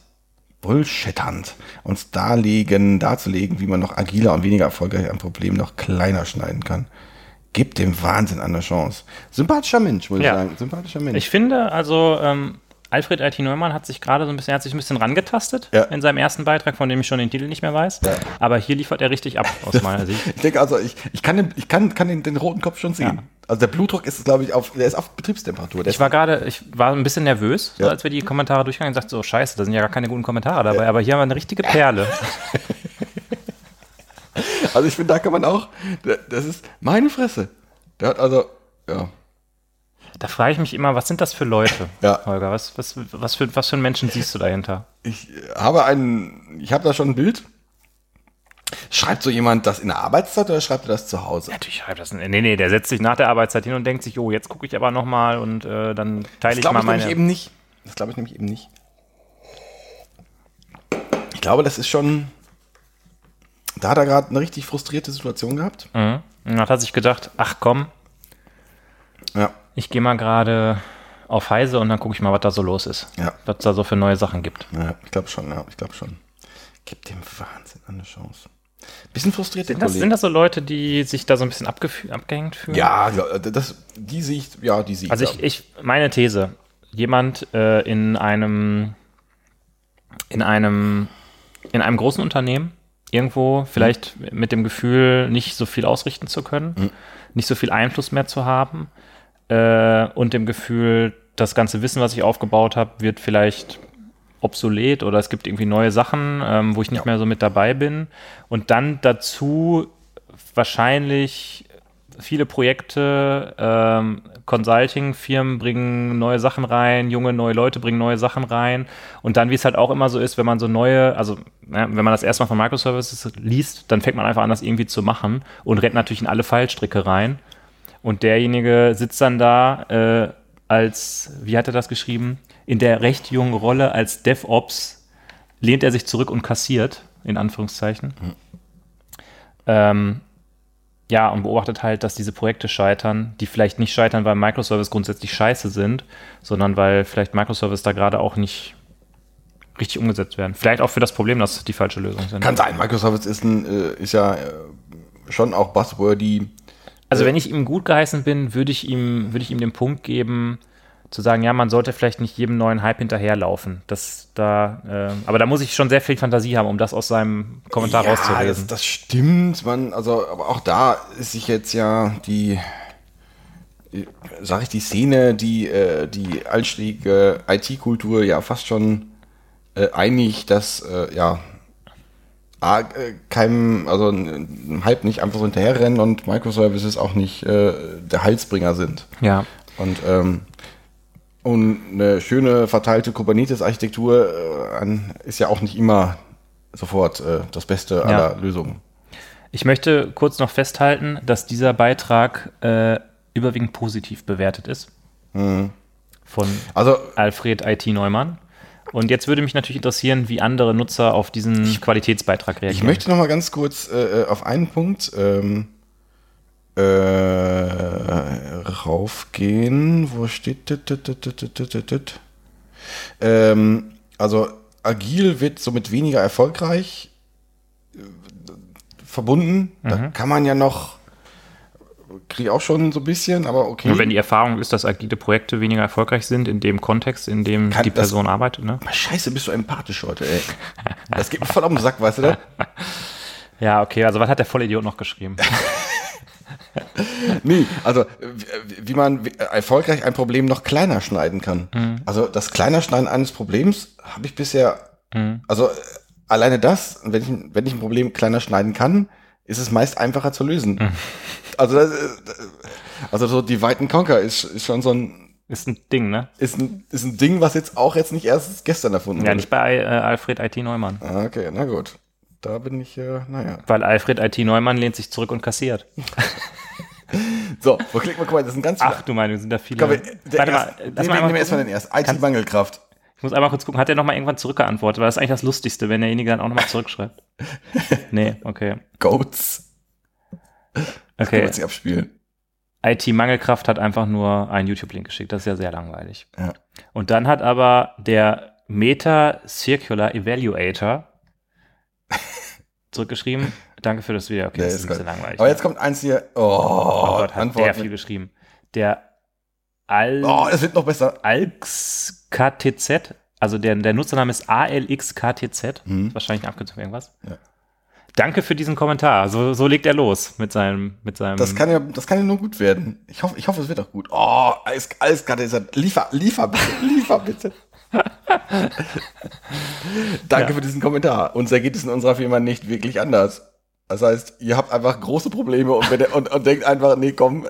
bullshitternd uns darlegen, darzulegen, wie man noch agiler und weniger erfolgreich ein Problem noch kleiner schneiden kann. Gebt dem Wahnsinn eine Chance. Sympathischer Mensch, Ja. ich sagen. Sympathischer Mensch. Ich finde, also ähm, Alfred IT Neumann hat sich gerade so ein bisschen, hat sich ein bisschen rangetastet Ja. in seinem ersten Beitrag, von dem ich schon den Titel nicht mehr weiß. Aber hier liefert er richtig ab, aus meiner Sicht. Ich denke also, ich, ich kann, den, ich kann, kann den, den roten Kopf schon sehen. Ja. Also der Blutdruck ist, glaube ich, auf, der ist auf Betriebstemperatur. Der Ich war gerade, ich war ein bisschen nervös, so Ja. als wir die Kommentare durchgegangen und sagte so, scheiße, da sind ja gar keine guten Kommentare dabei, aber hier haben wir eine richtige Perle. Also ich finde, da kann man auch, das ist meine Fresse. Der hat also, ja. Da frage ich mich immer, was sind das für Leute, Ja. Holger? Was, was, was, für, was für einen Menschen siehst du dahinter? Ich habe einen, ich habe da schon ein Bild. Schreibt so jemand das in der Arbeitszeit oder schreibt er das zu Hause? Natürlich schreibt das. Nee, nee, der setzt sich nach der Arbeitszeit hin und denkt sich, oh, jetzt gucke ich aber nochmal und äh, dann teile Das ich glaube mal ich meine. nämlich eben nicht. Das glaube ich nämlich eben nicht. Ich glaube, das ist schon, da hat er gerade eine richtig frustrierte Situation gehabt. Mhm. Und dann hat er sich gedacht, ach komm, Ja. Ich gehe mal gerade auf Heise und dann gucke ich mal, was da so los ist. Ja. Was da so für neue Sachen gibt. Ja, ich glaube schon, ja, ich glaube schon. Gib dem Wahnsinn eine Chance. Bisschen frustriert, Sind das, Kollege. sind das so Leute, die sich da so ein bisschen abgehängt fühlen? ja, das, die Sicht, ja, die Sicht. Also ich, ich, meine These, jemand äh, in einem in einem, in einem großen Unternehmen irgendwo vielleicht mhm. mit dem Gefühl, nicht so viel ausrichten zu können, mhm. nicht so viel Einfluss mehr zu haben äh, und dem Gefühl, das ganze Wissen, was ich aufgebaut habe, wird vielleicht obsolet oder es gibt irgendwie neue Sachen, ähm, wo ich nicht ja. mehr so mit dabei bin. Und dann dazu wahrscheinlich viele Projekte, ähm, Consulting-Firmen bringen neue Sachen rein, junge neue Leute bringen neue Sachen rein. Und dann, wie es halt auch immer so ist, wenn man so neue, also ja, wenn man das erstmal von Microservices liest, dann fängt man einfach an, das irgendwie zu machen und rennt natürlich in alle Fallstricke rein. Und derjenige sitzt dann da äh, als, wie hat er das geschrieben? In der recht jungen Rolle als DevOps lehnt er sich zurück und kassiert, in Anführungszeichen. Mhm. Ähm, ja, und beobachtet halt, dass diese Projekte scheitern, die vielleicht nicht scheitern, weil Microservice grundsätzlich scheiße sind, sondern weil vielleicht Microservice da gerade auch nicht richtig umgesetzt werden. Vielleicht auch für das Problem, dass die falsche Lösung sind. Kann sein, Microservice ist, ein, äh, ist ja äh, schon auch buzzwordy. Also äh, wenn ich ihm gut geheißen bin, würde ich ihm, würde ich ihm den Punkt geben, zu sagen, ja, man sollte vielleicht nicht jedem neuen Hype hinterherlaufen. Das da, äh, aber da muss ich schon sehr viel Fantasie haben, um das aus seinem Kommentar ja, rauszulesen. Das, das stimmt, man, also, aber auch da ist sich jetzt ja die, sag ich, die Szene, die, äh, die einschlägige IT-Kultur ja fast schon äh, einig, dass, äh, ja, A, äh, keinem, also ein Hype nicht einfach so hinterherrennen und Microservices auch nicht äh, der Heilsbringer sind. Ja. Und ähm, und eine schöne verteilte Kubernetes-Architektur äh, ist ja auch nicht immer sofort äh, das Beste aller ja. Lösungen. Ich möchte kurz noch festhalten, dass dieser Beitrag äh, überwiegend positiv bewertet ist. Mhm. Von also, Alfred IT Neumann. Und jetzt würde mich natürlich interessieren, wie andere Nutzer auf diesen ich, Qualitätsbeitrag reagieren. Ich möchte noch mal ganz kurz äh, äh auf einen Punkt ähm, äh, raufgehen. Wo steht das? Ähm, also agil wird somit weniger erfolgreich äh, verbunden. Mhm. Da kann man ja noch kriege ich auch schon so ein bisschen, aber okay. Nur wenn die Erfahrung ist, dass agile Projekte weniger erfolgreich sind in dem Kontext, in dem kann die Person das, arbeitet, ne? Scheiße, bist du empathisch heute, ey. Das geht mir voll auf den Sack, weißt du das? Ja, okay, also was hat der Vollidiot noch geschrieben? nee, also wie man erfolgreich ein Problem noch kleiner schneiden kann. Mhm. Also das kleiner Schneiden eines Problems habe ich bisher, mhm. also alleine das, wenn ich, wenn ich ein Problem kleiner schneiden kann, ist es meist einfacher zu lösen. Mhm. Also, das, also so die Weiten Conquer ist, ist schon so ein ist ein Ding, ne? Ist ein, ist ein Ding, was jetzt auch jetzt nicht erst gestern erfunden wurde. Ja, nicht bei äh, Alfred IT Neumann. Ah, okay, na gut. Da bin ich, äh, naja. Weil Alfred IT Neumann lehnt sich zurück und kassiert. So, wo klicken wir? Guck mal, das sind ganz viele. Ach du Meinung, sind da viele. Komm, Warte mal, lass mal nehmen wir erstmal den ersten. IT-Mangelkraft. Ich muss einmal kurz gucken, hat er nochmal irgendwann zurückgeantwortet? Weil das ist eigentlich das Lustigste, wenn derjenige dann auch nochmal zurückschreibt. nee, okay. Goats. Das okay. Sie abspielen. IT-Mangelkraft hat einfach nur einen YouTube-Link geschickt. Das ist ja sehr langweilig. Ja. Und dann hat aber der Meta Circular Evaluator zurückgeschrieben. Danke für das Video. Okay, das ist ein bisschen langweilig. Aber jetzt kommt eins hier. Oh, oh Gott, hat Antwort der viel geschrieben. Der Al Oh, es wird noch besser. AlxKTZ, also der, der Nutzername ist ALXKTZ. Mhm. Wahrscheinlich eine Abkürzung irgendwas. Ja. Danke für diesen Kommentar. So, so legt er los mit seinem, mit seinem. Das kann ja, das kann ja nur gut werden. Ich hoffe, ich hoffe, es wird auch gut. Oh, alles, alles KTZ. Liefer, liefer bitte, liefer bitte. Danke ja. für diesen Kommentar. Uns ergeht es in unserer Firma nicht wirklich anders. Das heißt, ihr habt einfach große Probleme und, und, und denkt einfach, nee, komm,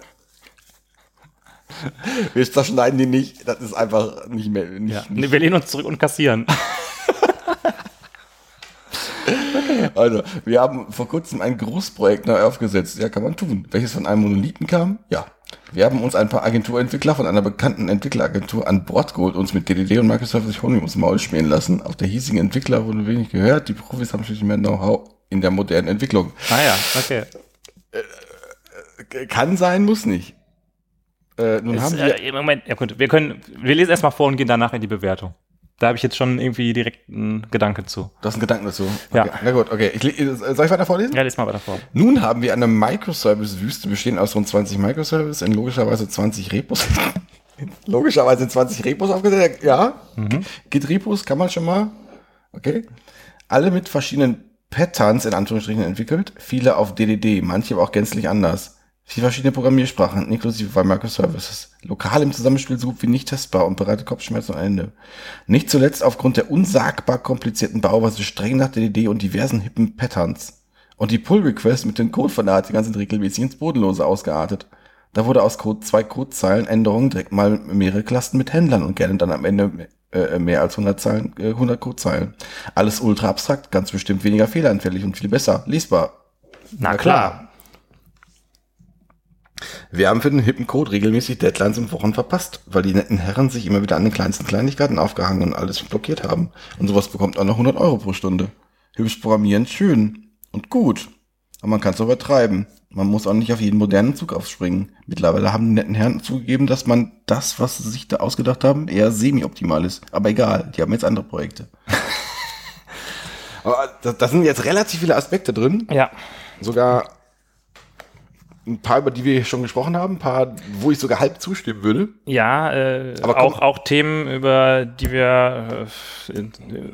wir zerschneiden die nicht. Das ist einfach nicht mehr. Nicht, ja. nicht. Wir lehnen uns zurück und kassieren. okay. Also, wir haben vor kurzem ein Großprojekt neu aufgesetzt. Ja, kann man tun. Welches von einem Monolithen kam? Ja. Wir haben uns ein paar Agenturentwickler von einer bekannten Entwickleragentur an Bord geholt, uns mit DDD und Microsoft Honig ums Maul spielen lassen. Auf der hiesigen Entwickler wurde wenig gehört. Die Profis haben schließlich mehr Know-how in der modernen Entwicklung. Ah ja, okay. Äh, kann sein, muss nicht. Äh, nun ist, haben wir äh, Moment, ja gut, wir können, wir lesen erstmal vor und gehen danach in die Bewertung. Da habe ich jetzt schon irgendwie direkt einen Gedanken zu. Du hast einen Gedanken dazu? Okay. Ja. Na gut, okay. Ich, soll ich weiter vorlesen? Ja, lese mal weiter vor. Nun haben wir eine Microservice-Wüste bestehend aus rund 20 Microservices in logischerweise 20 Repos. logischerweise 20 Repos aufgesetzt. Ja. Mhm. Git Repos kann man schon mal Okay? Alle mit verschiedenen Patterns in Anführungsstrichen entwickelt, viele auf DDD, manche aber auch gänzlich anders. Vier verschiedene Programmiersprachen, inklusive Microservices. Lokal im Zusammenspiel so gut wie nicht testbar und bereitet Kopfschmerzen am Ende. Nicht zuletzt aufgrund der unsagbar komplizierten Bauweise streng nach DDD und diversen hippen Patterns. Und die Pull-Requests mit den Codefanatiker sind regelmäßig ins Bodenlose ausgeartet. Da wurde aus Code zwei Codezeilen Änderungen direkt mal mehrere Clusten mit Händlern und gerne dann am Ende äh, mehr als 100 Zeilen, äh, 100 Codezeilen. Alles ultra abstrakt, ganz bestimmt weniger fehleranfällig und viel besser lesbar. Na klar. Wir haben für den hippen Code regelmäßig Deadlines im Wochen verpasst, weil die netten Herren sich immer wieder an den kleinsten Kleinigkeiten aufgehangen und alles blockiert haben. Und sowas bekommt auch noch 100 Euro pro Stunde. Hübsch programmieren, schön und gut. Aber man kann es übertreiben. Man muss auch nicht auf jeden modernen Zug aufspringen. Mittlerweile haben die netten Herren zugegeben, dass man das, was sie sich da ausgedacht haben, eher semi-optimal ist. Aber egal, die haben jetzt andere Projekte. Aber da, da sind jetzt relativ viele Aspekte drin. Ja. Sogar ein paar, über die wir schon gesprochen haben, ein paar, wo ich sogar halb zustimmen würde. Ja, äh, Aber auch, auch Themen, über die wir, äh,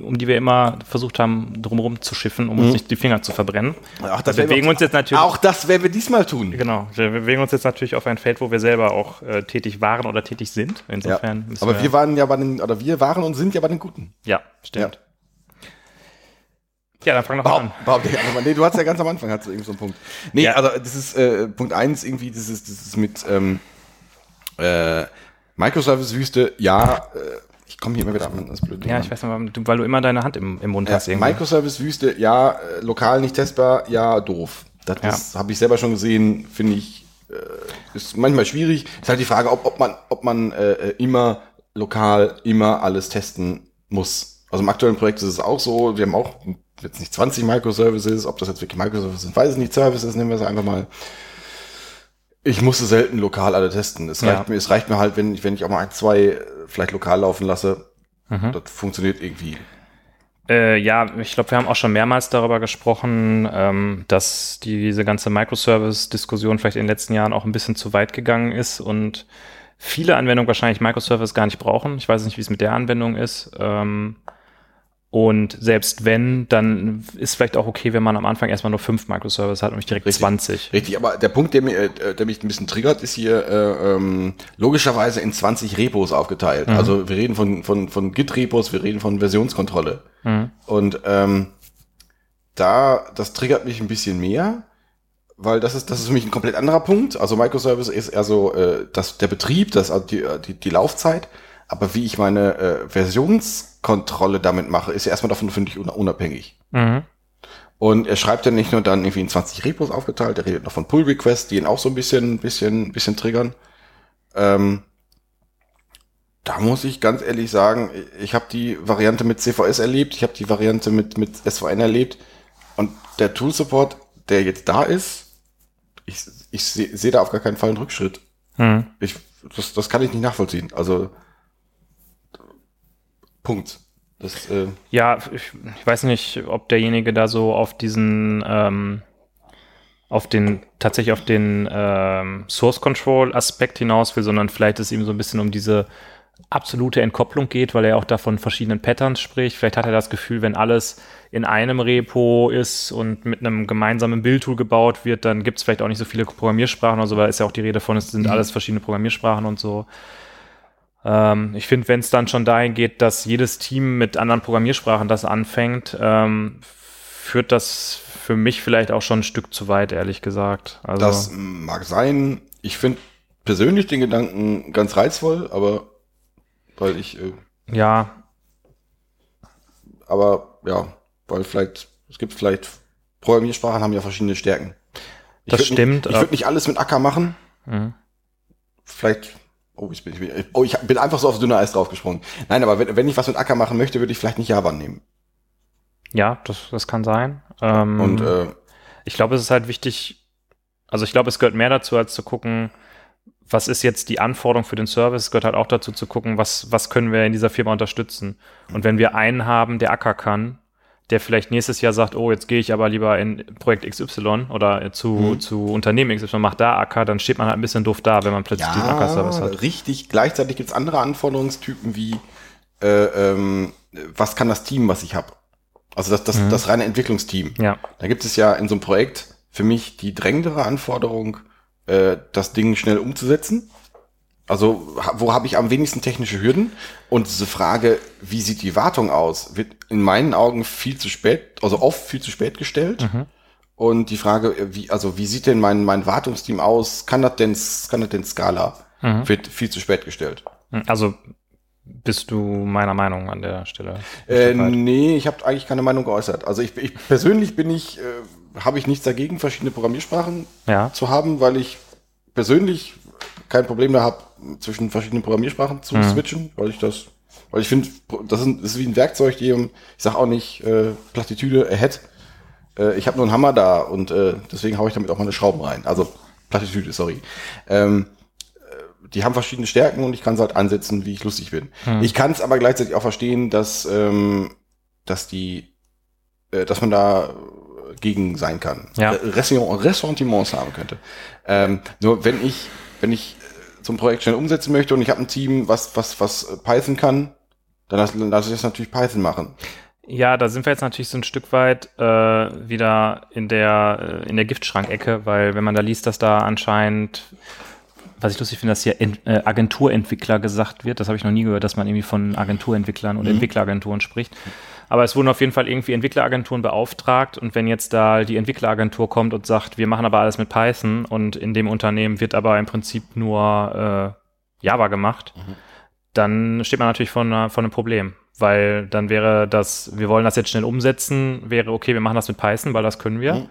um die wir immer versucht haben, drumherum zu schiffen, um uns nicht die Finger zu verbrennen. Auch Wir bewegen uns jetzt natürlich. Auch das werden wir diesmal tun. Genau, wir bewegen uns jetzt natürlich auf ein Feld, wo wir selber auch äh, tätig waren oder tätig sind. Ja. Insofern müssen Aber wir waren ja bei den, oder wir waren und sind ja bei den Guten. Ja, stimmt. Ja, dann fang doch an. Einfach mal. Nee, du hast ja ganz am Anfang hast du irgendwie so einen Punkt. Nee, Ja. also das ist äh, Punkt eins irgendwie, das ist, das ist mit ähm, äh, Microservice-Wüste, ja, äh, ich komme hier immer wieder an das blöde Ja, ich weiß nicht, weil du immer deine Hand im, im Mund hast. Ja, irgendwie. Microservice-Wüste, ja, äh, lokal nicht testbar, ja, doof. Das Ja. habe ich selber schon gesehen, finde ich, äh, ist manchmal schwierig. Ist halt die Frage, ob, ob man, ob man äh, äh, immer lokal immer alles testen muss. Also im aktuellen Projekt ist es auch so, wir haben auch jetzt nicht 20 Microservices, ob das jetzt wirklich Microservices sind, weiß ich nicht, Services nehmen wir sie einfach mal. Ich musste selten lokal alle testen. Es Ja. reicht mir, es reicht mir halt, wenn ich, wenn ich auch mal ein, zwei äh, vielleicht lokal laufen lasse. Mhm. Das funktioniert irgendwie. Äh, ja, ich glaube, wir haben auch schon mehrmals darüber gesprochen, ähm, dass diese ganze Microservice-Diskussion vielleicht in den letzten Jahren auch ein bisschen zu weit gegangen ist und viele Anwendungen wahrscheinlich Microservice gar nicht brauchen. Ich weiß nicht, wie es mit der Anwendung ist. Ähm, und selbst wenn, dann ist vielleicht auch okay, wenn man am Anfang erstmal nur fünf Microservices hat und nicht direkt Richtig. 20. Richtig, aber der Punkt, der, mir, äh, der mich ein bisschen triggert, ist hier äh, ähm, logischerweise in 20 Repos aufgeteilt. Also wir reden von, von, von Git-Repos, wir reden von Versionskontrolle. Und ähm, da, das triggert mich ein bisschen mehr, weil das ist, das ist für mich ein komplett anderer Punkt. Also Microservice ist eher so äh, das, der Betrieb, das, also die, die, die Laufzeit. Aber wie ich meine äh, Versionskontrolle damit mache, ist ja erstmal davon, finde ich, un- unabhängig. Mhm. Und er schreibt ja nicht nur dann irgendwie in 20 Repos aufgeteilt, er redet noch von Pull Requests, die ihn auch so ein bisschen, bisschen, bisschen triggern. Ähm, da muss ich ganz ehrlich sagen, ich habe die Variante mit CVS erlebt, ich habe die Variante mit, mit SVN erlebt und der Tool Support, der jetzt da ist, ich, ich sehe seh da auf gar keinen Fall einen Rückschritt. Mhm. Ich, das, das kann ich nicht nachvollziehen. Also Punkt. Das, äh, Ja, ich, ich weiß nicht, ob derjenige da so auf diesen, ähm, auf den, tatsächlich auf den ähm, Source Control Aspekt hinaus will, sondern vielleicht es ihm so ein bisschen um diese absolute Entkopplung geht, weil er auch da von verschiedenen Patterns spricht. Vielleicht hat er das Gefühl, wenn alles in einem Repo ist und mit einem gemeinsamen Build-Tool gebaut wird, dann gibt es vielleicht auch nicht so viele Programmiersprachen oder so, weil ist ja auch die Rede von, es sind alles verschiedene Programmiersprachen und so. Ähm, ich finde, wenn es dann schon dahin geht, dass jedes Team mit anderen Programmiersprachen das anfängt, ähm, führt das für mich vielleicht auch schon ein Stück zu weit, ehrlich gesagt. Also, Das mag sein. Ich finde persönlich den Gedanken ganz reizvoll, aber weil ich, äh, ja, aber ja, weil vielleicht, es gibt vielleicht, Programmiersprachen haben ja verschiedene Stärken. Ich Das stimmt, Nicht, ich würde nicht alles mit Acker machen. Mhm. Vielleicht, oh, ich bin, ich bin, oh, ich bin einfach so auf dünner Eis draufgesprungen. Nein, aber wenn, wenn ich was mit Acker machen möchte, würde ich vielleicht nicht Java nehmen. ja, das, das kann sein. Ähm, Und äh, ich glaube, es ist halt wichtig, also ich glaube, es gehört mehr dazu, als zu gucken, was ist jetzt die Anforderung für den Service. Es gehört halt auch dazu zu gucken, was, was können wir in dieser Firma unterstützen. Und wenn wir einen haben, der Acker kann, der vielleicht nächstes Jahr sagt, oh, jetzt gehe ich aber lieber in Projekt XY oder zu, Mhm. zu Unternehmen XY, macht da Acker, dann steht man halt ein bisschen doof da, wenn man plötzlich diesen Acker-Service hat. richtig. Gleichzeitig gibt's andere Anforderungstypen wie, äh, ähm, was kann das Team, was ich habe? Also das, das, Mhm. das reine Entwicklungsteam. Ja. Da gibt es ja in so einem Projekt für mich die drängendere Anforderung, äh, das Ding schnell umzusetzen. Also wo habe ich am wenigsten technische Hürden? Und diese Frage, wie sieht die Wartung aus, wird in meinen Augen viel zu spät, also oft viel zu spät gestellt. Und die Frage, äh, wie, also wie sieht denn mein, mein Wartungsteam aus? Kann das denn, kann das denn Skala? Wird viel zu spät gestellt. Also bist du meiner Meinung an der Stelle? Äh, nee, ich habe eigentlich keine Meinung geäußert. Also ich, ich persönlich bin ich, äh, habe ich nichts dagegen, verschiedene Programmiersprachen Ja. zu haben, weil ich persönlich kein Problem da habe, zwischen verschiedenen Programmiersprachen zu switchen, weil ich das, weil ich finde, das ist, wie ein Werkzeug, die, ich sag auch nicht äh, Plattitüde, ahead. Äh, ich habe nur einen Hammer da und äh, deswegen haue ich damit auch meine Schrauben rein. Also Plattitüde, sorry. Ähm, äh, die haben verschiedene Stärken und ich kann es halt ansetzen, wie ich lustig bin. Ich kann es aber gleichzeitig auch verstehen, dass, ähm, dass die, äh, dass man da gegen sein kann. Ja. Ressent- Ressentiments haben könnte. Ähm, nur wenn ich, wenn ich äh, so ein Projekt schnell umsetzen möchte und ich habe ein Team, was, was, was äh, Python kann, dann lasse lass ich das natürlich Python machen. Ja, da sind wir jetzt natürlich so ein Stück weit äh, wieder in der, äh, in der Giftschrankecke, weil wenn man da liest, dass da anscheinend, was ich lustig finde, dass hier Ent, äh, Agenturentwickler gesagt wird, das habe ich noch nie gehört, dass man irgendwie von Agenturentwicklern und Entwickleragenturen spricht. Aber es wurden auf jeden Fall irgendwie Entwickleragenturen beauftragt und wenn jetzt da die Entwickleragentur kommt und sagt, wir machen aber alles mit Python und in dem Unternehmen wird aber im Prinzip nur äh, Java gemacht, dann steht man natürlich vor, einer, vor einem Problem. Weil dann wäre das, wir wollen das jetzt schnell umsetzen, wäre okay, wir machen das mit Python, weil das können wir. Mhm.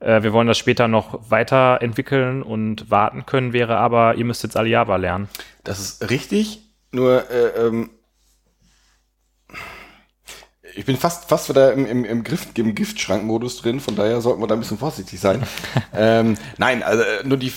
Äh, wir wollen das später noch weiterentwickeln und warten können, wäre aber, ihr müsst jetzt alle Java lernen. Das ist richtig, nur äh, ähm, ich bin fast fast wieder im, im, im, Griff, im Giftschrankmodus drin, von daher sollten wir da ein bisschen vorsichtig sein. ähm, nein, also äh, nur die äh,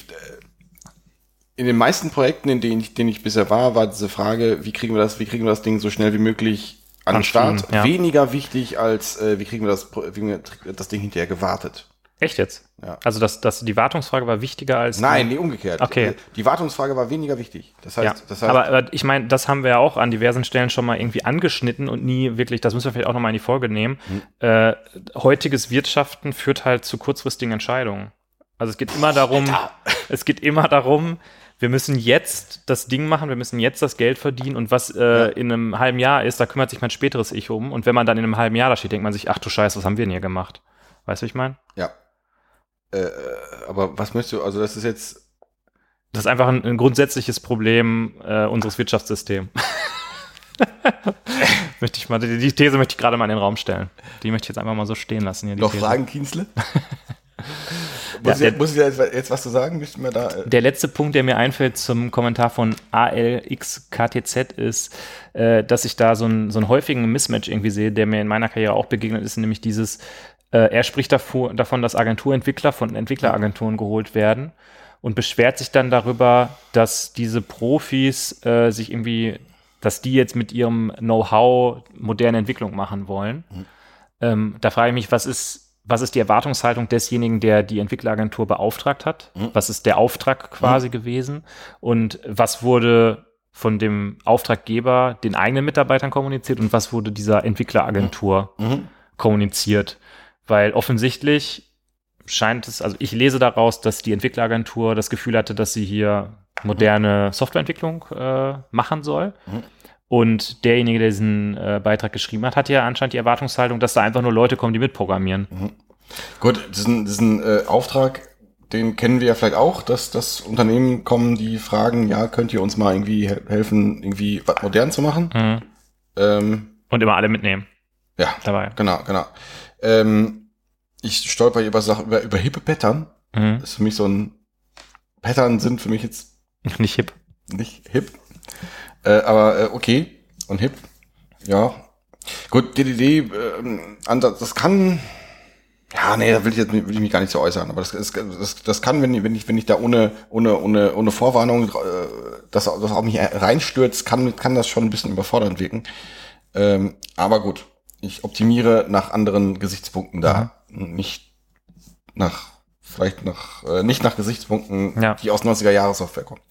in den meisten Projekten, in denen ich, denen ich bisher war, war diese Frage, wie kriegen wir das, wie kriegen wir das Ding so schnell wie möglich an den Start, ja. weniger wichtig als äh, wie kriegen wir das, wie kriegen wir das Ding hinterher gewartet. Echt jetzt? Ja. Also das, das, die Wartungsfrage war wichtiger als. Nein, nee, umgekehrt. Okay. Die Wartungsfrage war weniger wichtig. Das heißt, Ja, das heißt aber, aber ich meine, das haben wir ja auch an diversen Stellen schon mal irgendwie angeschnitten und nie wirklich, das müssen wir vielleicht auch nochmal in die Folge nehmen. Äh, heutiges Wirtschaften führt halt zu kurzfristigen Entscheidungen. Also es geht immer darum, es geht immer darum, wir müssen jetzt das Ding machen, wir müssen jetzt das Geld verdienen und was äh, in einem halben Jahr ist, da kümmert sich mein späteres Ich um. Und wenn man dann in einem halben Jahr da steht, denkt man sich, ach du Scheiße, was haben wir denn hier gemacht? Weißt du, wie ich meine? Ja. Äh, aber was möchtest du, also das ist jetzt, Das ist einfach ein, ein grundsätzliches Problem äh, unseres Wirtschaftssystems. möchte ich mal, die, die These möchte ich gerade mal in den Raum stellen. Die möchte ich jetzt einfach mal so stehen lassen. Hier, noch These. Fragen, Kienzle? Ja, muss, der- ich, muss ich jetzt, jetzt was zu sagen? Müssten wir da, äh, Der letzte Punkt, der mir einfällt zum Kommentar von ALXKTZ ist, äh, dass ich da so, ein, so einen häufigen Mismatch irgendwie sehe, der mir in meiner Karriere auch begegnet ist, nämlich dieses, äh, er spricht davor, davon, dass Agenturentwickler von Entwickleragenturen geholt werden und beschwert sich dann darüber, dass diese Profis äh, sich irgendwie, dass die jetzt mit ihrem Know-how moderne Entwicklung machen wollen. Ähm, da frage ich mich, was ist, was ist die Erwartungshaltung desjenigen, der die Entwickleragentur beauftragt hat? Was ist der Auftrag quasi gewesen? Und was wurde von dem Auftraggeber den eigenen Mitarbeitern kommuniziert und was wurde dieser Entwickleragentur kommuniziert? Weil offensichtlich scheint es, also ich lese daraus, dass die Entwickleragentur das Gefühl hatte, dass sie hier moderne Softwareentwicklung äh, machen soll. Und derjenige, der diesen äh, Beitrag geschrieben hat, hat ja anscheinend die Erwartungshaltung, dass da einfach nur Leute kommen, die mitprogrammieren. gut, diesen, diesen äh, Auftrag, den kennen wir ja vielleicht auch, dass das Unternehmen kommen, die fragen, ja, könnt ihr uns mal irgendwie he- helfen, irgendwie was modern zu machen? Mhm. Ähm, Und immer alle mitnehmen ja, dabei. genau, genau. Ähm, ich stolper über Sachen, über, über hippe Pattern. Mhm. Das ist für mich so ein, Pattern sind für mich jetzt Nicht hip. nicht hip. Äh, aber äh, okay. Und hip. Ja. Gut, DDD, ähm, Ansatz, das kann. Ja, nee, da will ich jetzt will ich mich gar nicht so äußern. Aber das, das, das, das kann, wenn, ich- wenn ich wenn ich da ohne ohne ohne ohne Vorwarnung äh, das, das auf mich reinstürzt, kann kann das schon ein bisschen überfordernd wirken. Ähm, aber gut, ich optimiere nach anderen Gesichtspunkten da, nicht nach vielleicht nach äh, nicht nach Gesichtspunkten, Ja. die aus 90er Jahre Software kommen.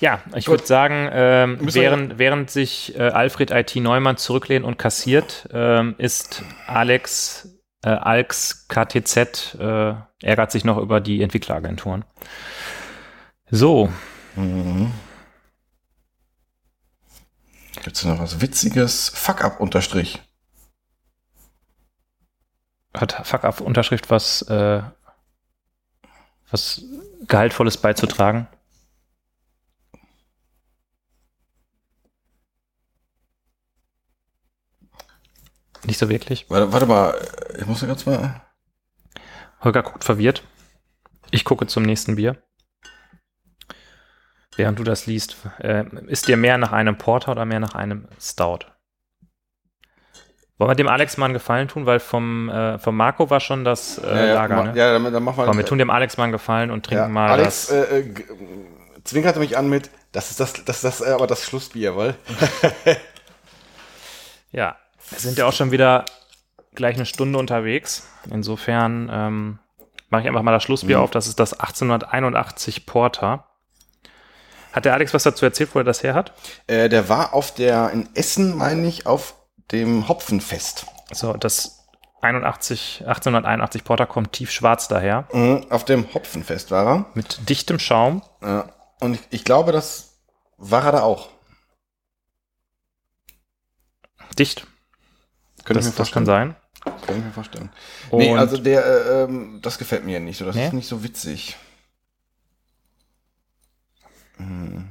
Ja, ich würde sagen, ähm, während, während sich äh, Alfred IT Neumann zurücklehnt und kassiert, ähm, ist Alex äh, Alx KTZ äh, ärgert sich noch über die Entwickleragenturen. So, Gibt's noch was Witziges? Fuck up Unterstrich. Hat Fuck auf Unterschrift was, äh, was Gehaltvolles beizutragen? Nicht so wirklich. Warte, warte mal, ich muss ganz mal. Holger guckt verwirrt. Ich gucke zum nächsten Bier. Während du das liest, äh, ist dir mehr nach einem Porter oder mehr nach einem Stout? Wollen wir dem Alex mal einen Gefallen tun, weil vom, äh, vom Marco war schon das äh, Lager, ma- ne? ja, dann, dann machen wir. Komm, wir tun dem Alex mal einen Gefallen und trinken ja, mal Alex das. äh, äh, zwinkerte mich an mit, das ist das, das, das äh, aber das Schlussbier, weil. Ja, wir sind ja auch schon wieder gleich eine Stunde unterwegs. Insofern ähm, mache ich einfach mal das Schlussbier Mhm. auf. Das ist das 1881 Porter. Hat der Alex was dazu erzählt, wo er das her hat? Äh, der war auf der, in Essen, meine ich, auf dem Hopfenfest. So, das 81, 1881 Porter kommt tiefschwarz daher. Mhm, auf dem Hopfenfest war er. Mit dichtem Schaum. Ja. Und ich, ich glaube, das war er da auch. Dicht. Könnte Das, das kann sein. Kann ich mir vorstellen. Und nee, also der, äh, ähm, das gefällt mir nicht so. Das Nee? ist nicht so witzig. Hm.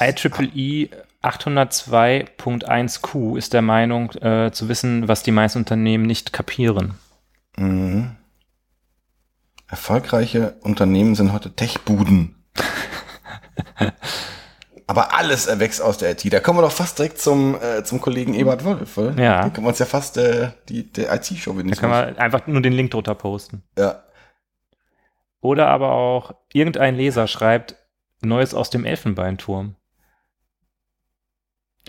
IEEE 802.1q ist der Meinung, äh, zu wissen, was die meisten Unternehmen nicht kapieren. Mhm. Erfolgreiche Unternehmen sind heute Tech-Buden. Aber alles erwächst aus der IT. Da kommen wir doch fast direkt zum, äh, zum Kollegen Ebert Wolf. Oder? Ja. Da können wir uns ja fast äh, die, der IT-Show Da können wir einfach nur den Link drunter posten. Ja. Oder aber auch irgendein Leser schreibt Neues aus dem Elfenbeinturm.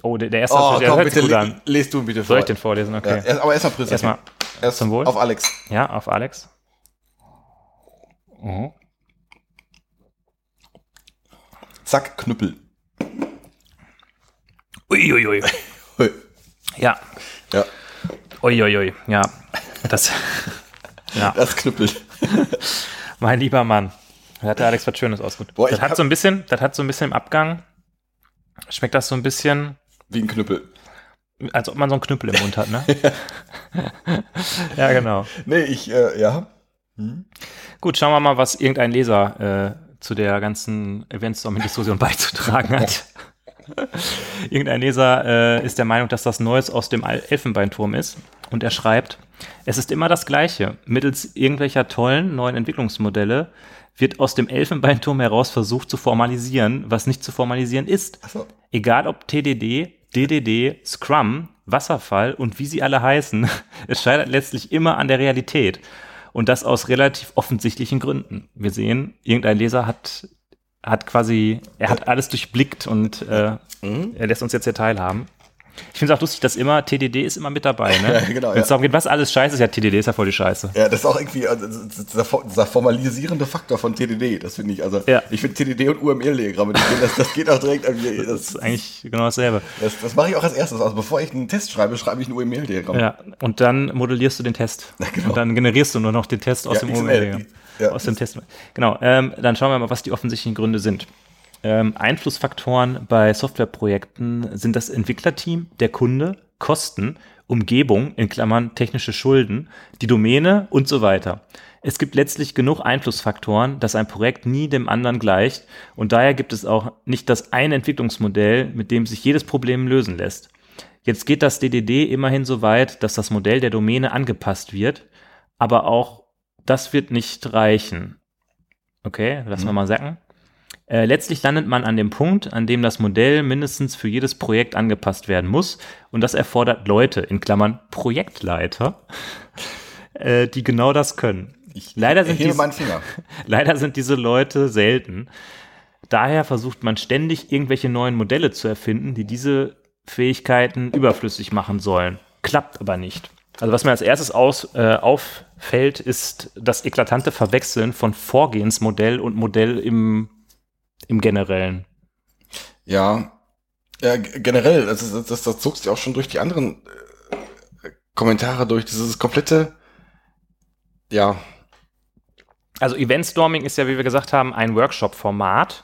Oh, der, der erste Oh, der komm, hört bitte, gut an. lest du ihn bitte vor. Soll ich den vorlesen? Ja, Okay. erst, aber erstmal Prüße. Erstmal Erst zum Wohl. Auf Alex. Ja, auf Alex. Mhm. Zack, Knüppel. Uiuiui. Hui. Ja. Ja, Uiuiui. Ja. Das. ja. das Knüppel. Mein lieber Mann. Da hat der Alex was Schönes. Boah, das hat so ein bisschen, das hat so ein bisschen im Abgang. Schmeckt das so ein bisschen, Wie ein Knüppel. als ob man so einen Knüppel im Mund hat, ne? ja, genau. Nee, ich, äh, ja. Gut, schauen wir mal, was irgendein Leser äh, zu der ganzen Eventstorming-Diskussion beizutragen hat. irgendein Leser äh, ist der Meinung, dass das Neues aus dem Elfenbeinturm ist. Und er schreibt, es ist immer das Gleiche. Mittels irgendwelcher tollen neuen Entwicklungsmodelle wird aus dem Elfenbeinturm heraus versucht zu formalisieren, was nicht zu formalisieren ist. Achso. Egal ob TDD, DDD, Scrum, Wasserfall und wie sie alle heißen, es scheitert letztlich immer an der Realität. Und das aus relativ offensichtlichen Gründen. Wir sehen, irgendein Leser hat, hat quasi, er hat alles durchblickt und äh, er lässt uns jetzt hier teilhaben. Ich finde es auch lustig, dass immer TDD ist immer mit dabei. Ne? Ja, genau, Wenn es ja. darum geht, was alles scheiße ist, ja, TDD ist ja voll die Scheiße. Ja, das ist auch irgendwie also, dieser, dieser formalisierende Faktor von TDD, das finde ich. Also, Ja. ich finde TDD und UML-Diagramme, das, das geht auch direkt irgendwie. Das Das, ist eigentlich genau dasselbe. das, das mache ich auch als erstes. Also, bevor ich einen Test schreibe, schreibe ich ein UML-Diagramm. Ja, und dann modellierst du den Test. Und dann generierst du nur noch den Test aus Ja, dem XML. UML. Ja. Aus dem Test. Genau, ähm, dann schauen wir mal, was die offensichtlichen Gründe sind. Ähm, Einflussfaktoren bei Softwareprojekten sind das Entwicklerteam, der Kunde, Kosten, Umgebung, in Klammern technische Schulden, die Domäne und so weiter. Es gibt letztlich genug Einflussfaktoren, dass ein Projekt nie dem anderen gleicht und daher gibt es auch nicht das eine Entwicklungsmodell, mit dem sich jedes Problem lösen lässt. Jetzt geht das DDD immerhin so weit, dass das Modell der Domäne angepasst wird, aber auch das wird nicht reichen. Okay, lassen wir mal sacken. Äh, letztlich landet man an dem Punkt, an dem das Modell mindestens für jedes Projekt angepasst werden muss. Und das erfordert Leute, in Klammern Projektleiter, äh, die genau das können. leider, sind Ich dies, meinen Finger. leider sind diese Leute selten. Daher versucht man ständig, irgendwelche neuen Modelle zu erfinden, die diese Fähigkeiten überflüssig machen sollen. Klappt aber nicht. Also was mir als erstes aus, äh, auffällt, ist das eklatante Verwechseln von Vorgehensmodell und Modell im, im Generellen. Ja, ja generell, das, ist- das, das zog sich auch schon durch die anderen äh, Kommentare durch. Dieses komplette, ja, Also Eventstorming ist ja, wie wir gesagt haben, ein Workshop-Format,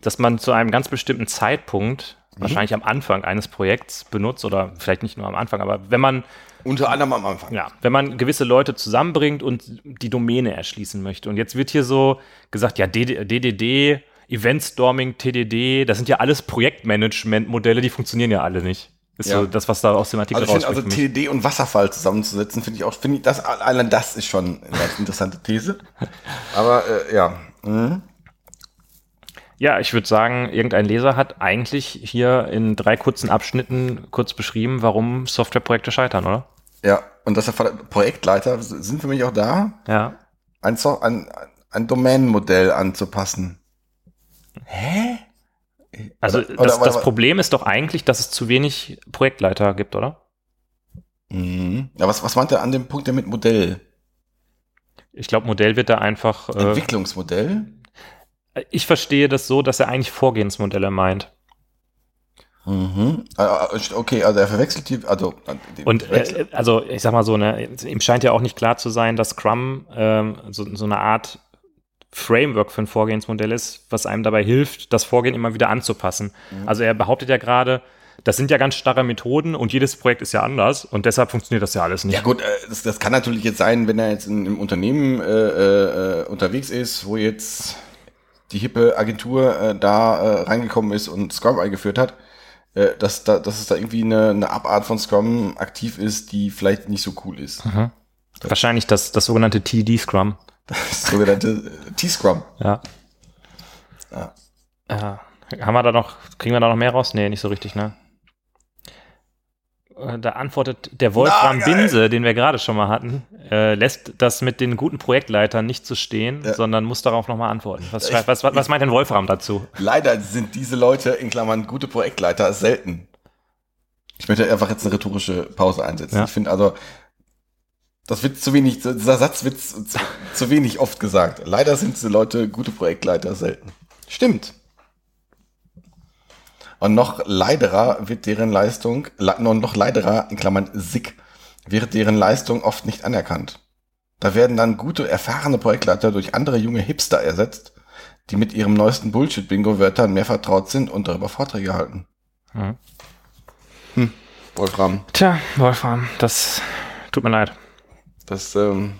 das man zu einem ganz bestimmten Zeitpunkt, wahrscheinlich am Anfang eines Projekts benutzt oder vielleicht nicht nur am Anfang, aber wenn man unter anderem am Anfang. Ja, wenn man gewisse Leute zusammenbringt und die Domäne erschließen möchte. Und jetzt wird hier so gesagt, ja, DD DDD, Eventstorming, TDD, das sind ja alles Projektmanagement-Modelle, die funktionieren ja alle nicht. Ist Ja. so das, was da aus dem Artikel Also also rauskommt. für mich. TD und Wasserfall zusammenzusetzen, finde ich auch, finde ich, das, allein das ist schon eine ganz interessante These. Aber, äh, ja. Mhm. ja, ich würde sagen, irgendein Leser hat eigentlich hier in drei kurzen Abschnitten kurz beschrieben, warum Softwareprojekte scheitern, oder? Ja, und das Projektleiter sind für mich auch da, Ja. ein, so ein, ein Domänenmodell anzupassen. Also Oder- das, oder- das oder- Problem ist doch eigentlich, dass es zu wenig Projektleiter gibt, oder? Mhm. Ja, was, was meint er an dem Punkt der mit Modell? Ich glaube, Modell wird da einfach. Äh, Entwicklungsmodell? ich verstehe das so, dass er eigentlich Vorgehensmodelle meint. Mhm. Ah, ah, Okay, also er verwechselt die, also äh, Und äh, also ich sag mal so, ne, ihm scheint ja auch nicht klar zu sein, dass Scrum ähm, so, so eine Art Framework für ein Vorgehensmodell ist, was einem dabei hilft, das Vorgehen immer wieder anzupassen. Also er behauptet ja gerade, das sind ja ganz starre Methoden und jedes Projekt ist ja anders und deshalb funktioniert das ja alles nicht. Ja gut, äh, das, das kann natürlich jetzt sein, wenn er jetzt in, im Unternehmen äh, äh, unterwegs ist, wo jetzt die hippe Agentur äh, da äh, reingekommen ist und Scrum eingeführt hat, äh, dass, da, dass es da irgendwie eine, eine Abart von Scrum aktiv ist, die vielleicht nicht so cool ist. Wahrscheinlich das, das sogenannte TD-Scrum. Das sogenannte äh, T-Scrum. Ja. Ja. Ja. Haben wir da noch, kriegen wir da noch mehr raus? Nee, nicht so richtig, ne? Äh, Da antwortet der Wolfram Na. Binse, den wir gerade schon mal hatten, äh, lässt das mit den guten Projektleitern nicht so stehen, Ja. sondern muss darauf nochmal antworten. Was, Ich- was, was, was meint denn Wolfram dazu? Leider sind diese Leute, in Klammern gute Projektleiter, selten. Ich möchte einfach jetzt eine rhetorische Pause einsetzen. Ja. Ich finde also, das wird zu wenig, dieser Satz wird zu, zu, wenig oft gesagt. Leider sind diese Leute gute Projektleiter selten. Stimmt. Und noch leiderer wird deren Leistung, le- noch leiderer, in Klammern SIck, wird deren Leistung oft nicht anerkannt. Da werden dann gute, erfahrene Projektleiter durch andere junge Hipster ersetzt, die mit ihrem neuesten Bullshit-Bingo-Wörtern mehr vertraut sind und darüber Vorträge halten. Mhm. Wolfram, Tja, Wolfram, das tut mir leid. Das, ähm,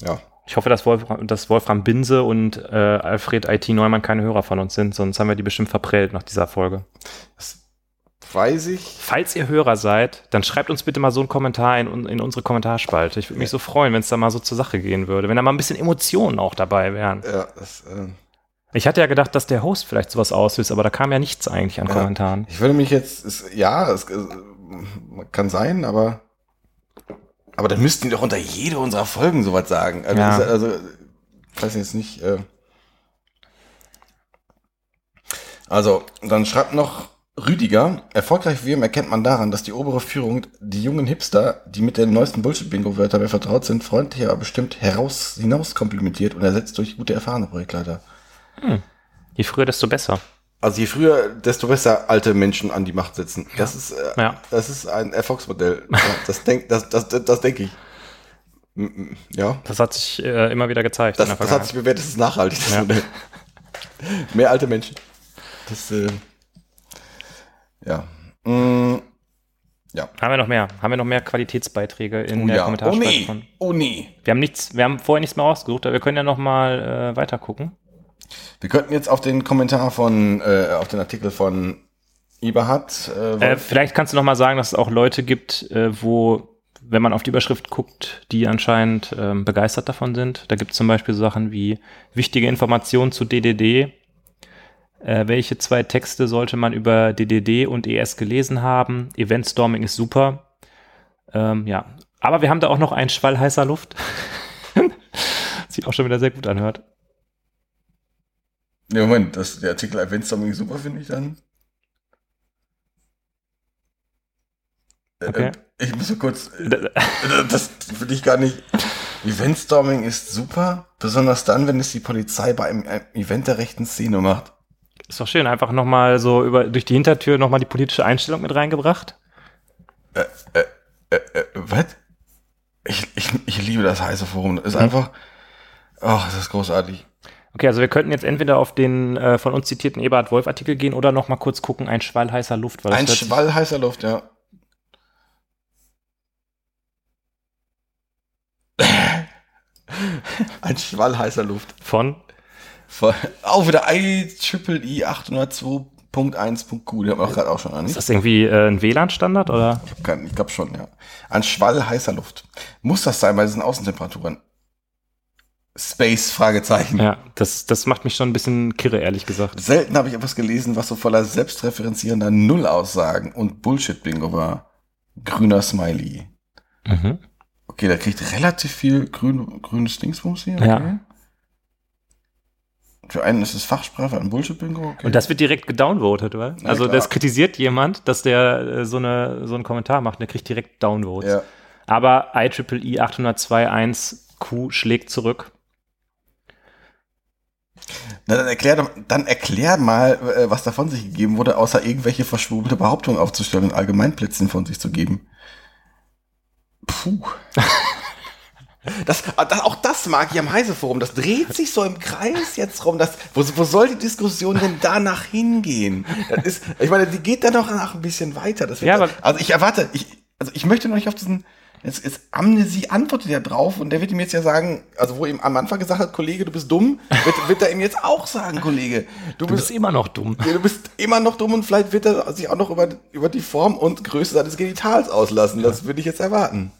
ja. Ich hoffe, dass Wolfram, dass Wolfram Binse und äh, Alfred IT Neumann keine Hörer von uns sind, sonst haben wir die bestimmt verprellt nach dieser Folge. Das weiß ich. Falls ihr Hörer seid, dann schreibt uns bitte mal so einen Kommentar in, in unsere Kommentarspalte. Ich würde mich so freuen, wenn es da mal so zur Sache gehen würde, wenn da mal ein bisschen Emotionen auch dabei wären. Ja, das, äh, Ich hatte ja gedacht, dass der Host vielleicht sowas auslöst, aber da kam ja nichts eigentlich an Ja. Kommentaren. ich würde mich jetzt, es, ja, es kann sein, aber, aber dann müssten die doch unter jede unserer Folgen sowas sagen. Also, Ja. also ich weiß jetzt nicht, äh, also, dann schreibt noch Rüdiger, erfolgreich WM erkennt man daran, dass die obere Führung die jungen Hipster, die mit den neuesten Bullshit-Bingo-Wörtern mehr vertraut sind, freundlich, aber bestimmt heraus, hinaus komplimentiert und ersetzt durch gute, erfahrene Projektleiter. Je früher, desto besser. Also je früher, desto besser alte Menschen an die Macht setzen. Das ist, äh, Ja. das ist ein Erfolgsmodell. Ja, das denk, das, das, das, das denke ich. Ja. Das hat sich äh, immer wieder gezeigt. Das, das hat sich bewährt, das ist nachhaltig, das Ja. Modell. Mehr alte Menschen. Das, äh, ja. Mm, ja. Haben wir noch mehr? Haben wir noch mehr Qualitätsbeiträge in Oh, der ja. oh Kommentarspalte nee. von? Oh nee. Wir haben nichts, wir haben vorher nichts mehr rausgesucht, aber wir können ja noch mal äh, weiter gucken. Wir könnten jetzt auf den Kommentar von, äh, auf den Artikel von Eberhard, äh, Äh, vielleicht kannst du noch mal sagen, dass es auch Leute gibt, äh, wo, wenn man auf die Überschrift guckt, die anscheinend ähm, begeistert davon sind. Da gibt es zum Beispiel Sachen wie wichtige Informationen zu DDD. Äh, welche zwei Texte sollte man über DDD und ES gelesen haben? Event Storming ist super. Ähm, ja, aber wir haben da auch noch einen Schwall heißer Luft. Sieht auch schon wieder sehr gut anhört. Ja, Moment, das, der Artikel Eventstorming super finde ich dann. Äh, Okay. äh, Ich muss so kurz, äh, das will ich gar nicht. Eventstorming ist super, besonders dann, wenn es die Polizei bei einem, einem Event der rechten Szene macht. Ist doch schön, einfach nochmal so über, durch die Hintertür nochmal die politische Einstellung mit reingebracht. Äh, äh, was? Ich, ich, ich liebe das heiße Forum. Ist einfach, ach, das ist großartig. Okay, also wir könnten jetzt entweder auf den äh, von uns zitierten Eberhard Wolf Artikel gehen oder noch mal kurz gucken, ein Schwall heißer Luft. Ein Schwall heißer Luft, ja. Ein Schwall heißer Luft. von, Voll- Auch wieder IEEE 802.1.q, den haben wir auch gerade auch schon an. ist das irgendwie äh, ein WLAN-Standard oder? Ich, ich glaube schon, ja. Ein Schwall heißer Luft. Muss das sein bei diesen Außentemperaturen? Space, Fragezeichen. Ja, das, das macht mich schon ein bisschen kirre, ehrlich gesagt. Selten habe ich etwas gelesen, was so voller selbstreferenzierender Nullaussagen und Bullshit-Bingo war. Grüner Smiley. Mhm. Okay, der kriegt relativ viel grün, grünes Dingsbums hier. Okay. Ja. Für einen ist es Fachsprache, ein Bullshit-Bingo. Okay. Und das wird direkt gedownvotet, oder? Ja, also klar. das kritisiert jemand, dass der äh, so, eine, so einen Kommentar macht, der kriegt direkt Downvotes. ja. Aber E IEEE 802.1q schlägt zurück. Na, dann erklär, doch- dann erklär mal, äh, was davon sich gegeben wurde, außer irgendwelche verschwurbelde Behauptungen aufzustellen und Allgemeinplätzchen von sich zu geben. Puh. Das, das, auch das mag ich am Heise-Forum. Das dreht sich so im Kreis jetzt rum. Das, wo, wo soll die Diskussion denn danach hingehen? Das ist, ich meine, die geht dann noch nach ein bisschen weiter. Das wird Ja, aber- also ich erwarte, ich, also ich möchte noch nicht auf diesen, jetzt ist Amnesie antwortet ja drauf und der wird ihm jetzt ja sagen, also wo ihm am Anfang gesagt hat, Kollege, du bist dumm, wird, wird er ihm jetzt auch sagen, Kollege, du, Du bist, bist immer noch dumm. ja, du bist immer noch dumm und vielleicht wird er sich auch noch über, über die Form und Größe seines Genitals auslassen. Das würde ich jetzt erwarten.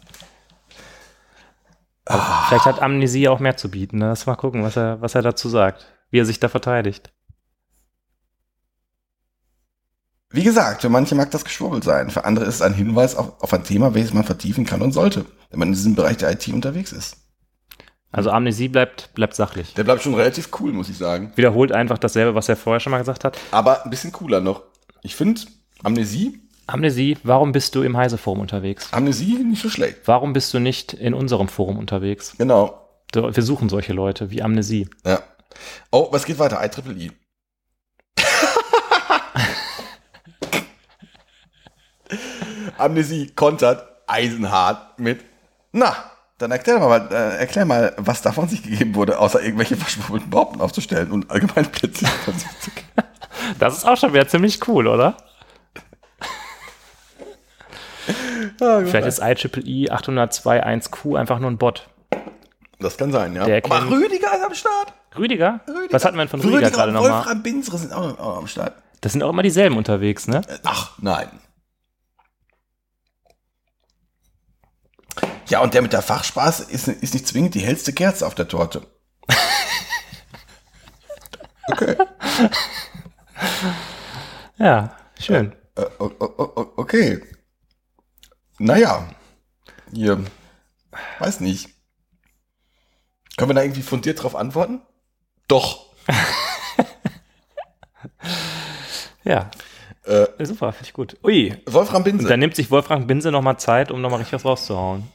Vielleicht hat Amnesie auch mehr zu bieten. Ne? Lass mal gucken, was er, was er dazu sagt. Wie er sich da verteidigt. Wie gesagt, für manche mag das geschwurbelt sein, für andere ist es ein Hinweis auf, auf ein Thema, welches man vertiefen kann und sollte, wenn man in diesem Bereich der IT unterwegs ist. Also Amnesie bleibt, bleibt sachlich. Der bleibt schon relativ cool, muss ich sagen. Wiederholt einfach dasselbe, was er vorher schon mal gesagt hat. Aber ein bisschen cooler noch. Ich finde Amnesie, Amnesie, warum bist du im Heise-Forum unterwegs? Amnesie nicht so schlecht. Warum bist du nicht in unserem Forum unterwegs? Genau. Wir suchen solche Leute wie Amnesie. Ja. Oh, was geht weiter? IEEE. Amnesie kontert eisenhart mit, na, dann erklär mal, äh, erklär mal, was davon sich gegeben wurde, außer irgendwelche verschwurbelten Behaupten aufzustellen und allgemein Plätze von sich zu geben. Das ist auch schon wieder ziemlich cool, oder? Vielleicht ist IEEE 802.1q einfach nur ein Bot. Das kann sein, ja. Der Aber Rüdiger ist am Start. Rüdiger? Rüdiger. Was hatten wir denn von Rüdiger, Rüdiger gerade und nochmal? Wolfram Binsre sind auch, am Start. Das sind auch immer dieselben unterwegs, ne? Äh, Ach, nein. Ja, und der mit der Fachspaß ist, ist nicht zwingend die hellste Kerze auf der Torte. Okay. Ja, schön. Äh, o- o- okay. Naja. Hier. Weiß nicht. Können wir da irgendwie fundiert drauf antworten? Doch. Ja. Äh, Super, finde ich gut. Ui, Wolfram Binse. und dann nimmt sich Wolfgang Binse nochmal Zeit, um nochmal richtig was rauszuhauen.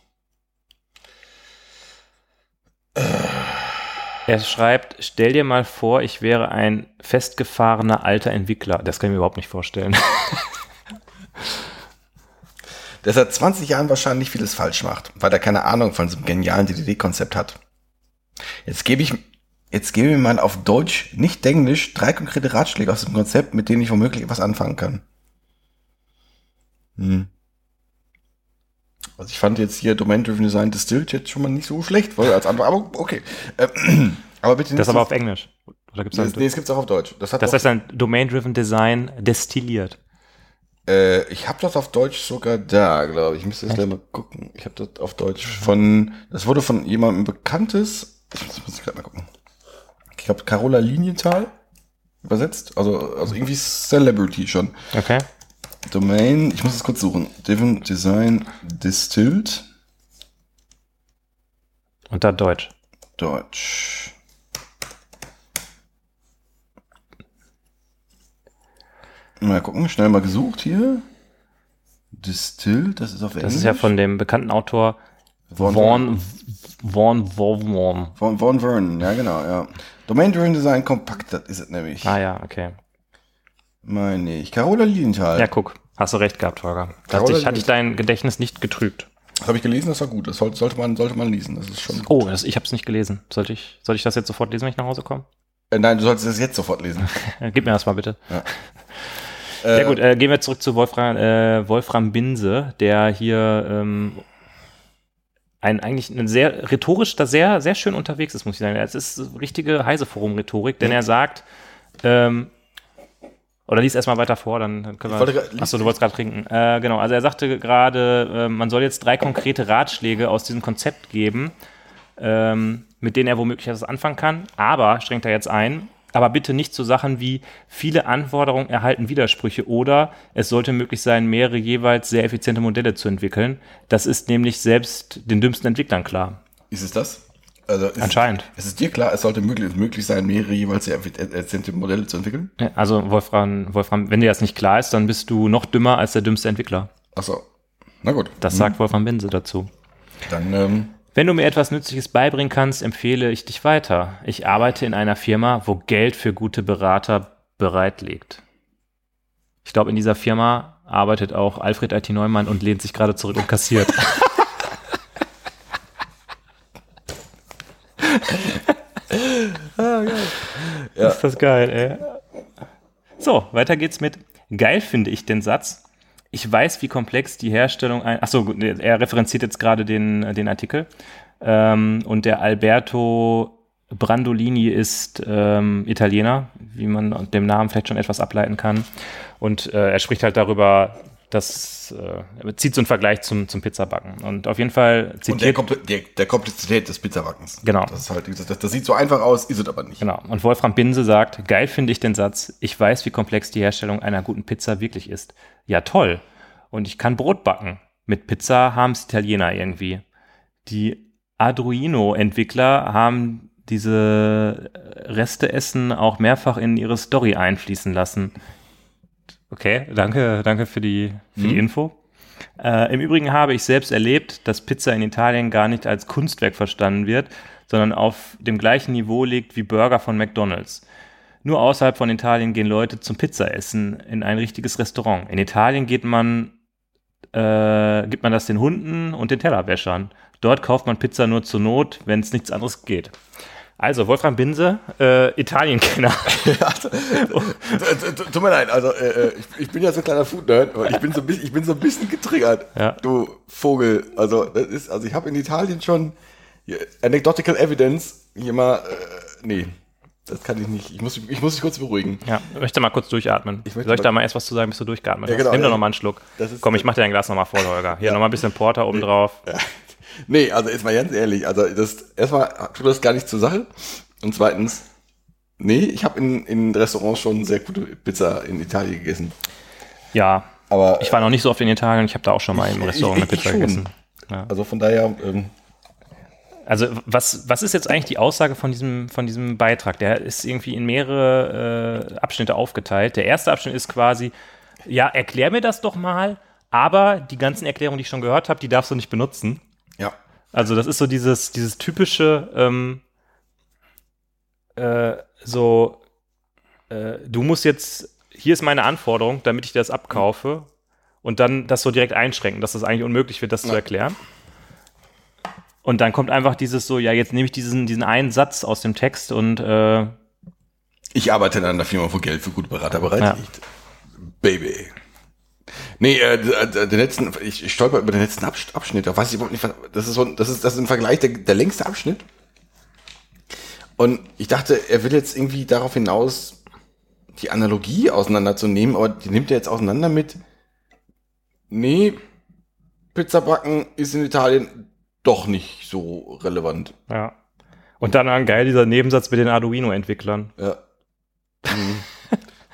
Er schreibt, stell dir mal vor, ich wäre ein festgefahrener alter Entwickler. Das kann ich mir überhaupt nicht vorstellen. der seit 20 Jahren wahrscheinlich vieles falsch macht, weil er keine Ahnung von diesem genialen DDD-Konzept hat. Jetzt gebe ich, jetzt gebe mir mal auf Deutsch, nicht Englisch, drei konkrete Ratschläge aus dem Konzept, mit denen ich womöglich etwas anfangen kann. Hm. Also ich fand jetzt hier Domain-Driven Design Distilled jetzt schon mal nicht so schlecht, weil als andere, aber okay. Äh, aber bitte nicht Das so- aber auf Englisch. Oder gibt's das- nee, es gibt's auch auf Deutsch. Das, das heißt dann Domain-Driven Design destilliert. Äh, ich habe das auf Deutsch sogar da, glaube ich. Ich müsste jetzt gleich mal gucken. Ich habe das auf Deutsch von, das wurde von jemandem Bekanntes, ich muss, gerade mal gucken. Ich glaube, Carola Linienthal übersetzt. Also, also irgendwie Celebrity schon. Okay. Domain, ich muss es kurz suchen. Divin Design Distilled Und dann Deutsch. Deutsch. Mal gucken, schnell mal gesucht hier. Distilled, das ist auf Das ist ja von dem bekannten Autor Von- Vaughn Vaughn Vaughn. Von Von Vernon, ja genau, ja. Domain Driven Design Compact, das ist es nämlich. Ah ja, okay. Meine ich. Carola Lilienthal. Ja, guck. Hast du recht gehabt, Holger. Hat dich, hat dich dein Gedächtnis nicht getrübt. Das habe ich gelesen, das war gut. Das sollte, sollte, man, sollte man lesen. Das ist schon. Oh, das, ich habe es nicht gelesen. Sollte ich, soll ich das jetzt sofort lesen, wenn ich nach Hause komme? Äh, nein, du solltest es jetzt sofort lesen. Äh, Gib mir das mal bitte. Äh, Ja gut, äh, gehen wir zurück zu Wolfram, äh, Wolfram Binse, der hier ähm, ein eigentlich ein sehr rhetorisch da sehr sehr schön unterwegs ist, muss ich sagen. Es ist richtige Heise-Forum-Rhetorik, denn er sagt, ähm, oder lies erstmal weiter vor, dann, dann können wollte wir. grad- Achso, du wolltest gerade trinken. Äh, genau, also er sagte gerade, äh, man soll jetzt drei konkrete Ratschläge aus diesem Konzept geben, ähm, mit denen er womöglich etwas anfangen kann. Aber, strengt er jetzt ein, aber bitte nicht so Sachen wie viele Anforderungen erhalten Widersprüche oder es sollte möglich sein, mehrere jeweils sehr effiziente Modelle zu entwickeln. Das ist nämlich selbst den dümmsten Entwicklern klar. Ist es das? Also ist Anscheinend. Es, es ist dir klar, es sollte möglich, möglich sein, mehrere jeweils sehr effiziente Modelle zu entwickeln? Ja, Also Wolfram, Wolfram, wenn dir das nicht klar ist, dann bist du noch dümmer als der dümmste Entwickler. Achso. Na gut. Das sagt Wolfram Binse dazu. Dann, ähm, Wenn du mir etwas Nützliches beibringen kannst, empfehle ich dich weiter. Ich arbeite in einer Firma, wo Geld für gute Berater bereit liegt. Ich glaube, in dieser Firma arbeitet auch Alfred IT Neumann und lehnt sich gerade zurück und kassiert. Ist das geil, ey. So, weiter geht's mit geil finde ich den Satz. Ich weiß, wie komplex die Herstellung ein. Achso, er referenziert jetzt gerade den, den Artikel. Ähm, und der Alberto Brandolini ist ähm, Italiener, wie man dem Namen vielleicht schon etwas ableiten kann. Und äh, er spricht halt darüber, dass äh, zieht so einen Vergleich zum, zum Pizzabacken. Und auf jeden Fall und der, zitiert. Kompl der, der Komplexität des Pizzabackens. Genau. Das, ist halt, das, das sieht so einfach aus, ist es aber nicht. Genau. Und Wolfram Binse sagt, geil finde ich den Satz, ich weiß, wie komplex die Herstellung einer guten Pizza wirklich ist. Ja, toll. Und ich kann Brot backen. Mit Pizza haben es Italiener irgendwie. Die Arduino-Entwickler haben diese Reste-Essen auch mehrfach in ihre Story einfließen lassen. Okay, danke, danke für die, für die Info. Äh, Im Übrigen habe ich selbst erlebt, dass Pizza in Italien gar nicht als Kunstwerk verstanden wird, sondern auf dem gleichen Niveau liegt wie Burger von McDonald's. Nur außerhalb von Italien gehen Leute zum Pizzaessen in ein richtiges Restaurant. In Italien geht man, äh, gibt man das den Hunden und den Tellerwäschern. Dort kauft man Pizza nur zur Not, wenn es nichts anderes geht. Also, Wolfram Binse, äh, Italienkenner. T- Tut mir leid, also äh, äh, ich, ich bin ja so ein kleiner Food-Nerd ich bin so, ein bisschen- ich bin so ein bisschen getriggert, Ja. du Vogel. Also das ist, also ich habe in Italien schon Anecdotal Evidence hier mal, äh, nee, das kann ich nicht. Ich muss, ich muss mich kurz beruhigen. Ja, ich möchte mal kurz durchatmen. Ich möchte Soll ich mal- da mal erst was zu sagen, bis du durchgeatmet Ja, hast? genau, Nimm doch ja. noch mal einen Schluck. Komm, ich mach dir ein Glas noch mal voll, Holger. Hier, noch mal ein bisschen Porter oben drauf. Nee, also jetzt mal ganz ehrlich, also das erstmal tut das gar nicht zur Sache und zweitens, nee, ich habe in, in Restaurants schon sehr gute Pizza in Italien gegessen. Ja, Aber ich war noch nicht so oft in Italien. Ich habe da auch schon mal im Restaurant eine ich- ich Pizza schon. gegessen. Ja. also von daher, ähm, Also was, was ist jetzt eigentlich die Aussage von diesem, von diesem Beitrag? Der ist irgendwie in mehrere äh, Abschnitte aufgeteilt. Der erste Abschnitt ist quasi, ja, erklär mir das doch mal, aber die ganzen Erklärungen, die ich schon gehört habe, die darfst du nicht benutzen. Ja. Also das ist so dieses, dieses typische, ähm, äh, so, äh, du musst jetzt, hier ist meine Anforderung, damit ich das abkaufe und dann das so direkt einschränken, dass das eigentlich unmöglich wird, das zu Ja. erklären. Und dann kommt einfach dieses so, ja, jetzt nehme ich diesen, diesen einen Satz aus dem Text und äh, Ich arbeite in einer Firma, wo Geld für gute Berater bereit Ja. liegt. Baby. Nee, äh, d- den letzten, ich, ich stolper über den letzten Absch- Abschnitt. Da weiß ich überhaupt nicht, was- das ist so, das ist, das ist im Vergleich der, der längste Abschnitt. Und ich dachte, er will jetzt irgendwie darauf hinaus, die Analogie auseinanderzunehmen, aber die nimmt er jetzt auseinander mit, nee, Pizzabacken ist in Italien doch nicht so relevant. ja. Und dann geil dieser Nebensatz mit den Arduino-Entwicklern. Ja. Hm.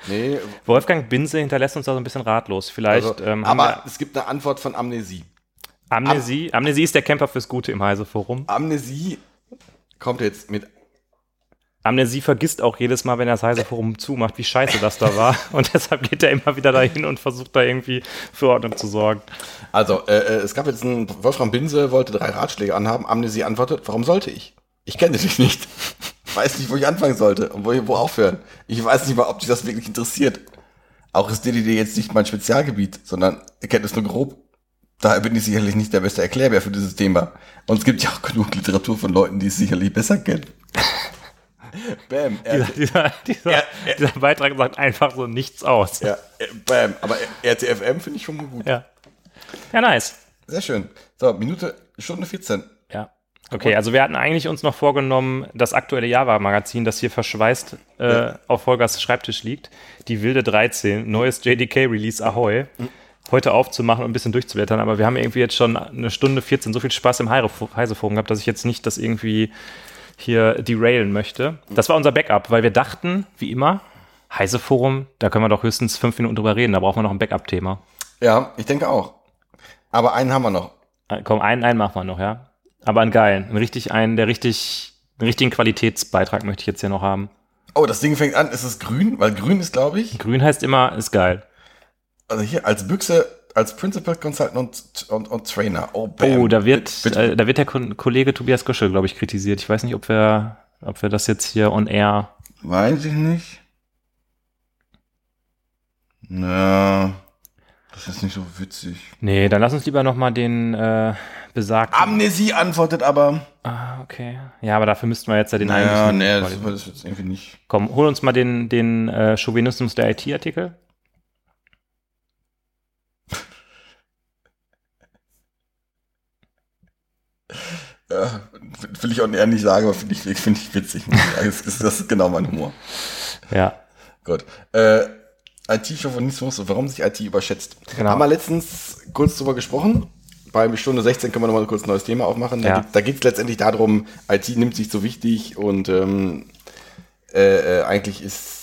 Nee, Wolfgang Binse hinterlässt uns da so ein bisschen ratlos. Vielleicht also, ähm, aber wir es gibt eine Antwort von Amnesie. Amnesie. Amnesie ist der Camper fürs Gute im Heise-Forum. Amnesie kommt jetzt mit Amnesie vergisst auch jedes Mal, wenn er das Heise-Forum zumacht, wie scheiße das da war. Und deshalb geht er immer wieder dahin und versucht da irgendwie für Ordnung zu sorgen. Also, äh, äh, es gab jetzt einen, Wolfram Binse wollte drei Ratschläge anhaben. Amnesie antwortet, warum sollte ich? Ich kenne dich nicht. Weiß nicht, wo ich anfangen sollte und wo, wo aufhören. Ich weiß nicht mal, ob dich das wirklich interessiert. Auch ist DDD jetzt nicht mein Spezialgebiet, sondern er kennt es nur grob. Daher bin ich sicherlich nicht der beste Erklärbär für dieses Thema. Und es gibt ja auch genug Literatur von Leuten, die es sicherlich besser kennen. Bam. Dieser, dieser, dieser, er, er, dieser, Beitrag sagt einfach so nichts aus. Ja, äh, bam. Aber RTFM finde ich schon mal gut. Ja. Ja, nice. Sehr schön. So, Minute, Stunde 14. Okay, also wir hatten eigentlich uns noch vorgenommen, das aktuelle Java-Magazin, das hier verschweißt äh, ja. auf Holgers Schreibtisch liegt, die wilde 13, neues JDK-Release Ahoy, mhm. heute aufzumachen und ein bisschen durchzublättern. Aber wir haben irgendwie jetzt schon eine Stunde 14 so viel Spaß im Heise-Forum gehabt, dass ich jetzt nicht das irgendwie hier derailen möchte. Das war unser Backup, weil wir dachten, wie immer, Heise-Forum, da können wir doch höchstens fünf Minuten drüber reden, da brauchen wir noch ein Backup-Thema. Ja, ich denke auch. Aber einen haben wir noch. Äh, komm, einen, einen machen wir noch, ja. Aber einen geilen, einen richtig, einen, der richtig, einen richtigen Qualitätsbeitrag möchte ich jetzt hier noch haben. Oh, das Ding fängt an, ist es grün? Weil grün ist, glaube ich. Grün heißt immer, ist geil. Also hier als Büchse, als Principal Consultant und, und, und Trainer. Oh, bam. oh da wird, bitte, bitte. Äh, da wird der Kollege Tobias Göschel, glaube ich, kritisiert. Ich weiß nicht, ob wir, ob wir das jetzt hier on air. Weiß ich nicht. Na, das ist nicht so witzig. Nee, dann lass uns lieber nochmal den äh, besagten. Amnesie antwortet aber. Ah, okay. Ja, aber dafür müssten wir jetzt ja den naja, eigentlichen. Nee, das, das jetzt irgendwie nicht. Komm, hol uns mal den, den äh, Chauvinismus der IT-Artikel. Ja, will ich auch eher nicht sagen, aber finde ich, find ich witzig. Das ist, das ist genau mein Humor. Ja. Gut. Äh, IT-Chauvinismus und warum sich IT überschätzt. Genau. Haben wir letztens kurz drüber gesprochen. Bei Stunde 16 können wir nochmal kurz ein neues Thema aufmachen. Ja. Da geht es letztendlich darum, IT nimmt sich so wichtig und ähm, äh, äh, eigentlich ist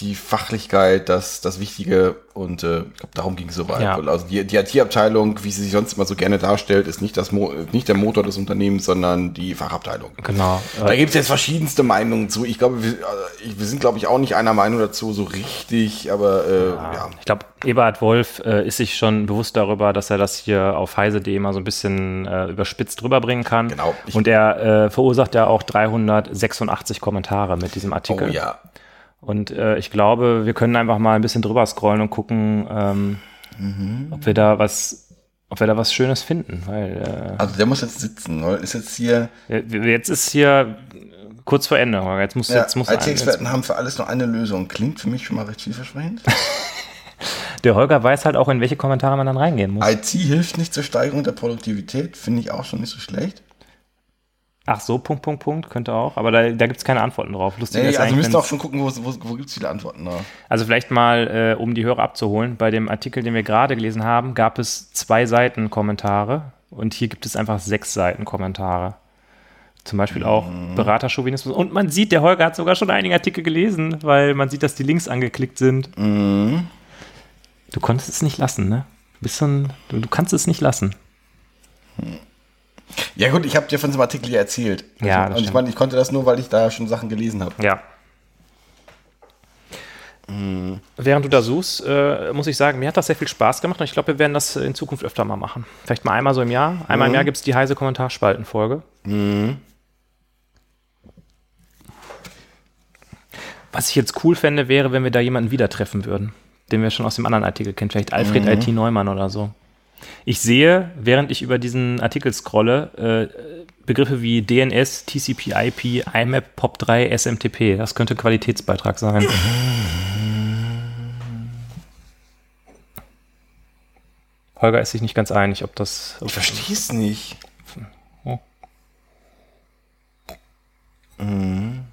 die Fachlichkeit, das, das Wichtige und äh, ich glaube, darum ging es so weit. Ja. Also die, die IT-Abteilung, wie sie sich sonst immer so gerne darstellt, ist nicht, das Mo nicht der Motor des Unternehmens, sondern die Fachabteilung. Genau. Da gibt es jetzt verschiedenste Meinungen zu. Ich glaube, wir, also wir sind, glaube ich, auch nicht einer Meinung dazu so richtig, aber äh, ja. ja. Ich glaube, Eberhard Wolf äh, ist sich schon bewusst darüber, dass er das hier auf heise.de mal so ein bisschen äh, überspitzt rüberbringen kann. Genau. Und er äh, verursacht ja auch 386 Kommentare mit diesem Artikel. Oh ja. Und äh, ich glaube, wir können einfach mal ein bisschen drüber scrollen und gucken, ähm, mhm. ob wir da was, ob wir da was Schönes finden. Weil, äh, also der muss jetzt sitzen, oder? Ist jetzt hier. Jetzt ist hier kurz vor Ende. Jetzt muss, ja, jetzt muss IT-Experten haben für alles nur eine Lösung. Klingt für mich schon mal recht vielversprechend. der Holger weiß halt auch, in welche Kommentare man dann reingehen muss. IT hilft nicht zur Steigerung der Produktivität, finde ich auch schon nicht so schlecht. Ach so, Punkt, Punkt, Punkt, könnte auch. Aber da, da gibt es keine Antworten drauf. Lustig nee, also müsst ihr auch schon gucken, wo, wo, wo gibt es viele Antworten drauf. Also vielleicht mal, äh, um die Hörer abzuholen, bei dem Artikel, den wir gerade gelesen haben, gab es zwei Seiten Kommentare und hier gibt es einfach sechs Seiten Kommentare. Zum Beispiel auch mhm. Beraterchauvinismus. Und man sieht, der Holger hat sogar schon einige Artikel gelesen, weil man sieht, dass die Links angeklickt sind. Mhm. Du konntest es nicht lassen, ne? Bist so ein, du, du kannst es nicht lassen. Mhm. Ja gut, ich habe dir von diesem Artikel ja erzählt. Ja, also, und ich meine, ich konnte das nur, weil ich da schon Sachen gelesen habe. Ja. Mhm. Während du da suchst, äh, muss ich sagen, mir hat das sehr viel Spaß gemacht und ich glaube, wir werden das in Zukunft öfter mal machen. Vielleicht mal einmal so im Jahr. Einmal mhm. im Jahr gibt es die heiße Kommentarspaltenfolge. Mhm. Was ich jetzt cool fände, wäre, wenn wir da jemanden wieder treffen würden, den wir schon aus dem anderen Artikel kennen. Vielleicht Alfred mhm. IT Neumann oder so. Ich sehe, während ich über diesen Artikel scrolle, äh, Begriffe wie DNS, TCP/IP, IMAP, POP3, SMTP. Das könnte Qualitätsbeitrag sein. Holger ist sich nicht ganz einig, ob das. Ob ich verstehe es nicht. Oh. Mhm.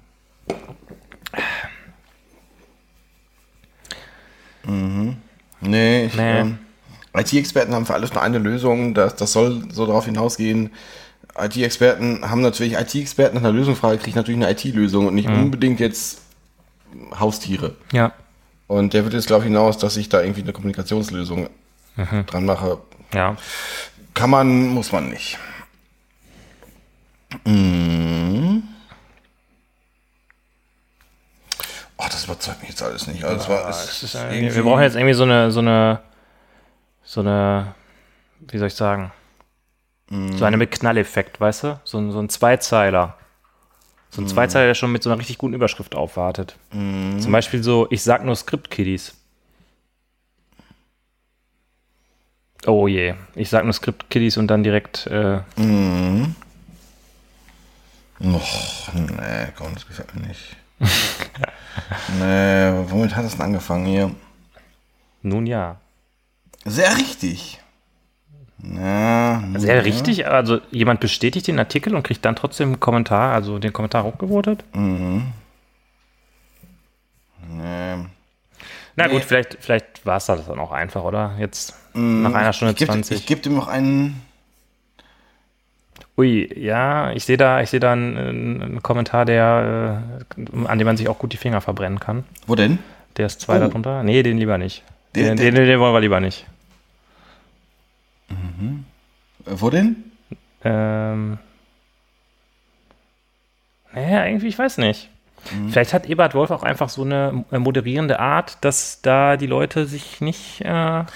Mhm. Nee, ich, nee. Ähm, IT-Experten haben für alles nur eine Lösung, das, das soll so darauf hinausgehen. IT-Experten haben natürlich, IT-Experten nach einer Lösungsfrage kriegen natürlich eine IT-Lösung und nicht mhm. unbedingt jetzt Haustiere. Ja. Und der wird jetzt, glaube ich, hinaus, dass ich da irgendwie eine Kommunikationslösung mhm. dran mache. Ja. Kann man, muss man nicht. Mhm. Oh, das überzeugt mich jetzt alles nicht. Also, ja, war, ist, ist wir brauchen jetzt irgendwie so eine, so eine so eine, wie soll ich sagen, mm. so eine mit Knalleffekt, weißt du? So, so ein Zweizeiler. So ein mm. Zweizeiler, der schon mit so einer richtig guten Überschrift aufwartet. Mm. Zum Beispiel so, ich sag nur Script-Kiddies. Oh je. Ich sag nur Script Kiddies und dann direkt. Äh. Och, nee, komm, das gefällt mir nicht. nee, womit hat es denn angefangen hier? nun ja. Sehr richtig. Ja, Sehr ja. richtig. Also jemand bestätigt den Artikel und kriegt dann trotzdem einen Kommentar, also den Kommentar hochgevotet. Nee. Na Nee. gut, vielleicht, vielleicht war es das dann auch einfach, oder? Jetzt nach einer Stunde Ich gebe 20. ich geb dem noch einen. Ui, ja, ich sehe da, ich sehe da einen, einen Kommentar, der, äh, an dem man sich auch gut die Finger verbrennen kann. Wo denn? Der ist zwei Oh. darunter. Nee, den lieber nicht. Den, der- den, den wollen wir lieber nicht. Äh, Wo denn? Ähm. Naja, irgendwie, ich weiß nicht. Mhm. Vielleicht hat Ebert Wolf auch einfach so eine äh, moderierende Art, dass da die Leute sich nicht, äh, Ja,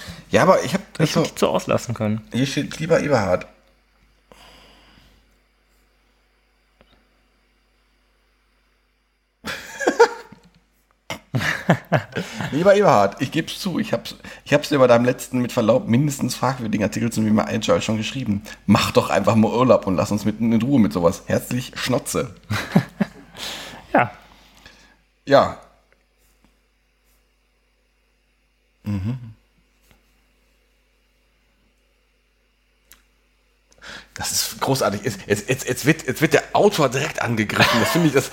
aber ich habe nicht also, richtig so auslassen können. hier steht lieber Eberhard. Lieber Eberhard, ich gebe es zu, ich habe es ich hab's dir bei deinem letzten mit Verlaub mindestens fragwürdigen Artikel zum Thema Agile schon geschrieben. Mach doch einfach mal Urlaub und lass uns mit in Ruhe mit sowas. Herzlich Schnotze. Ja, Ja. Das ist großartig. Jetzt, jetzt, jetzt, wird, jetzt wird der Autor direkt angegriffen. Das finde ich, das,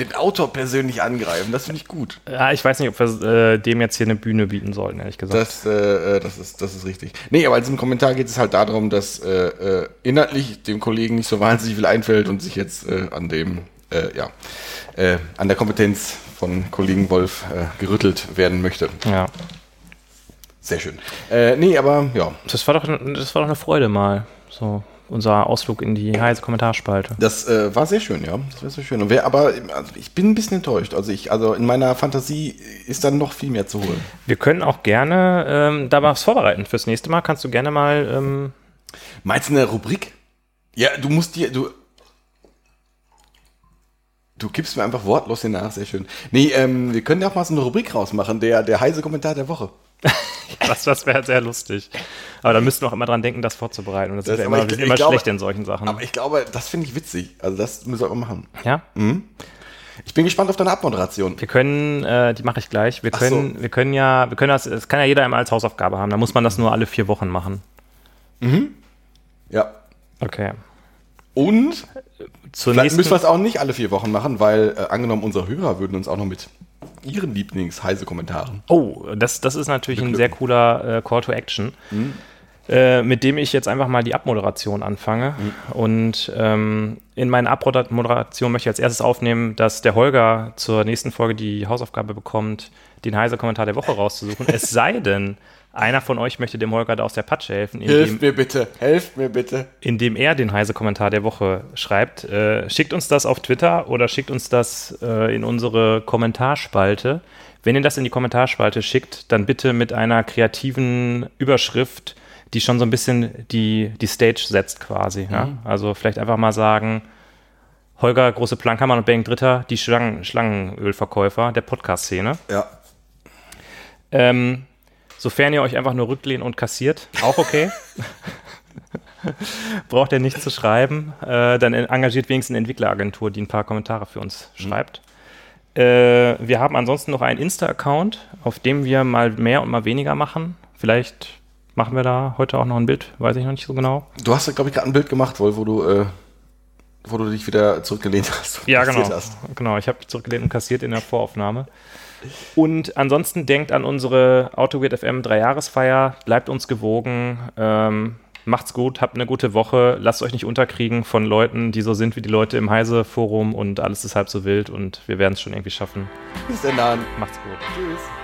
den Autor persönlich angreifen, das finde ich gut. ja, ich weiß nicht, ob wir äh, dem jetzt hier eine Bühne bieten sollten, ehrlich gesagt. Das, äh, das, ist, das ist richtig. Nee, aber in diesem Kommentar geht es halt darum, dass äh, äh, inhaltlich dem Kollegen nicht so wahnsinnig viel einfällt und sich jetzt äh, an dem, äh, ja, äh, an der Kompetenz von Kollegen Wolf äh, gerüttelt werden möchte. ja, Sehr schön. Äh, nee, aber ja, das war doch, das war doch eine Freude mal. So unser Ausflug in die heiße Kommentarspalte. das äh, war sehr schön, ja. Das war sehr schön. Und wer, aber also ich bin ein bisschen enttäuscht. Also ich, also in meiner Fantasie ist dann noch viel mehr zu holen. Wir können auch gerne ähm, da was vorbereiten fürs nächste Mal. Kannst du gerne mal ähm, Meinst du eine Rubrik? Ja, du musst dir, du. Du gibst mir einfach wortlos hin nach, sehr schön. Nee, ähm, wir können ja auch mal so eine Rubrik rausmachen, der, der heiße Kommentar der Woche. Das, das wäre sehr lustig. Aber da müssten wir auch immer dran denken, das vorzubereiten. Und das, Das ist ja immer, ich- wir sind immer glaube- schlecht in solchen Sachen. Aber ich glaube, das finde ich witzig. Also das müssen wir machen. ja? Ich bin gespannt auf deine Abmoderation. Wir können, äh, die mache ich gleich. Wir können, wir können ja, wir können das, das kann ja jeder einmal als Hausaufgabe haben. Da muss man das nur alle vier Wochen machen. Ja. Okay. Und Zur vielleicht müssen wir es auch nicht alle vier Wochen machen, weil äh, angenommen unsere Hörer würden uns auch noch mit ihren Lieblings-heiße Kommentaren. oh, das, das ist natürlich ein sehr cooler äh, Call to Action, äh, mit dem ich jetzt einfach mal die Abmoderation anfange. Und ähm, in meine Abmoderation möchte ich als erstes aufnehmen, dass der Holger zur nächsten Folge die Hausaufgabe bekommt, den heiße Kommentar der Woche rauszusuchen. es sei denn, einer von euch möchte dem Holger da aus der Patsche helfen, indem, Helft mir bitte, helft mir bitte. indem er den heiße Kommentar der Woche schreibt. Äh, schickt uns das auf Twitter oder schickt uns das äh, in unsere Kommentarspalte. Wenn ihr das in die Kommentarspalte schickt, dann bitte mit einer kreativen Überschrift, die schon so ein bisschen die, die Stage setzt quasi. Ja? Also vielleicht einfach mal sagen, Holger, große Plankhammer und Bank Dritter, die Schlangen, Schlangenölverkäufer der Podcast-Szene. Ja. Ähm, sofern ihr euch einfach nur rücklehnt und kassiert, auch okay. Braucht ihr nichts zu schreiben. Äh, dann engagiert wenigstens eine Entwickleragentur, die ein paar Kommentare für uns schreibt. Äh, wir haben ansonsten noch einen Insta-Account, auf dem wir mal mehr und mal weniger machen. Vielleicht machen wir da heute auch noch ein Bild, weiß ich noch nicht so genau. Du hast, glaube ich, gerade ein Bild gemacht, Wolf, wo du, äh, wo du dich wieder zurückgelehnt hast. Ja, genau. Hast. Genau, ich habe zurückgelehnt und kassiert in der Voraufnahme. Und ansonsten denkt an unsere AutoGate FM Dreijahresfeier, bleibt uns gewogen, ähm, macht's gut, habt eine gute Woche, lasst euch nicht unterkriegen von Leuten, die so sind wie die Leute im Heise-Forum und alles ist halb so wild und wir werden es schon irgendwie schaffen. Bis dann. Macht's gut. Tschüss.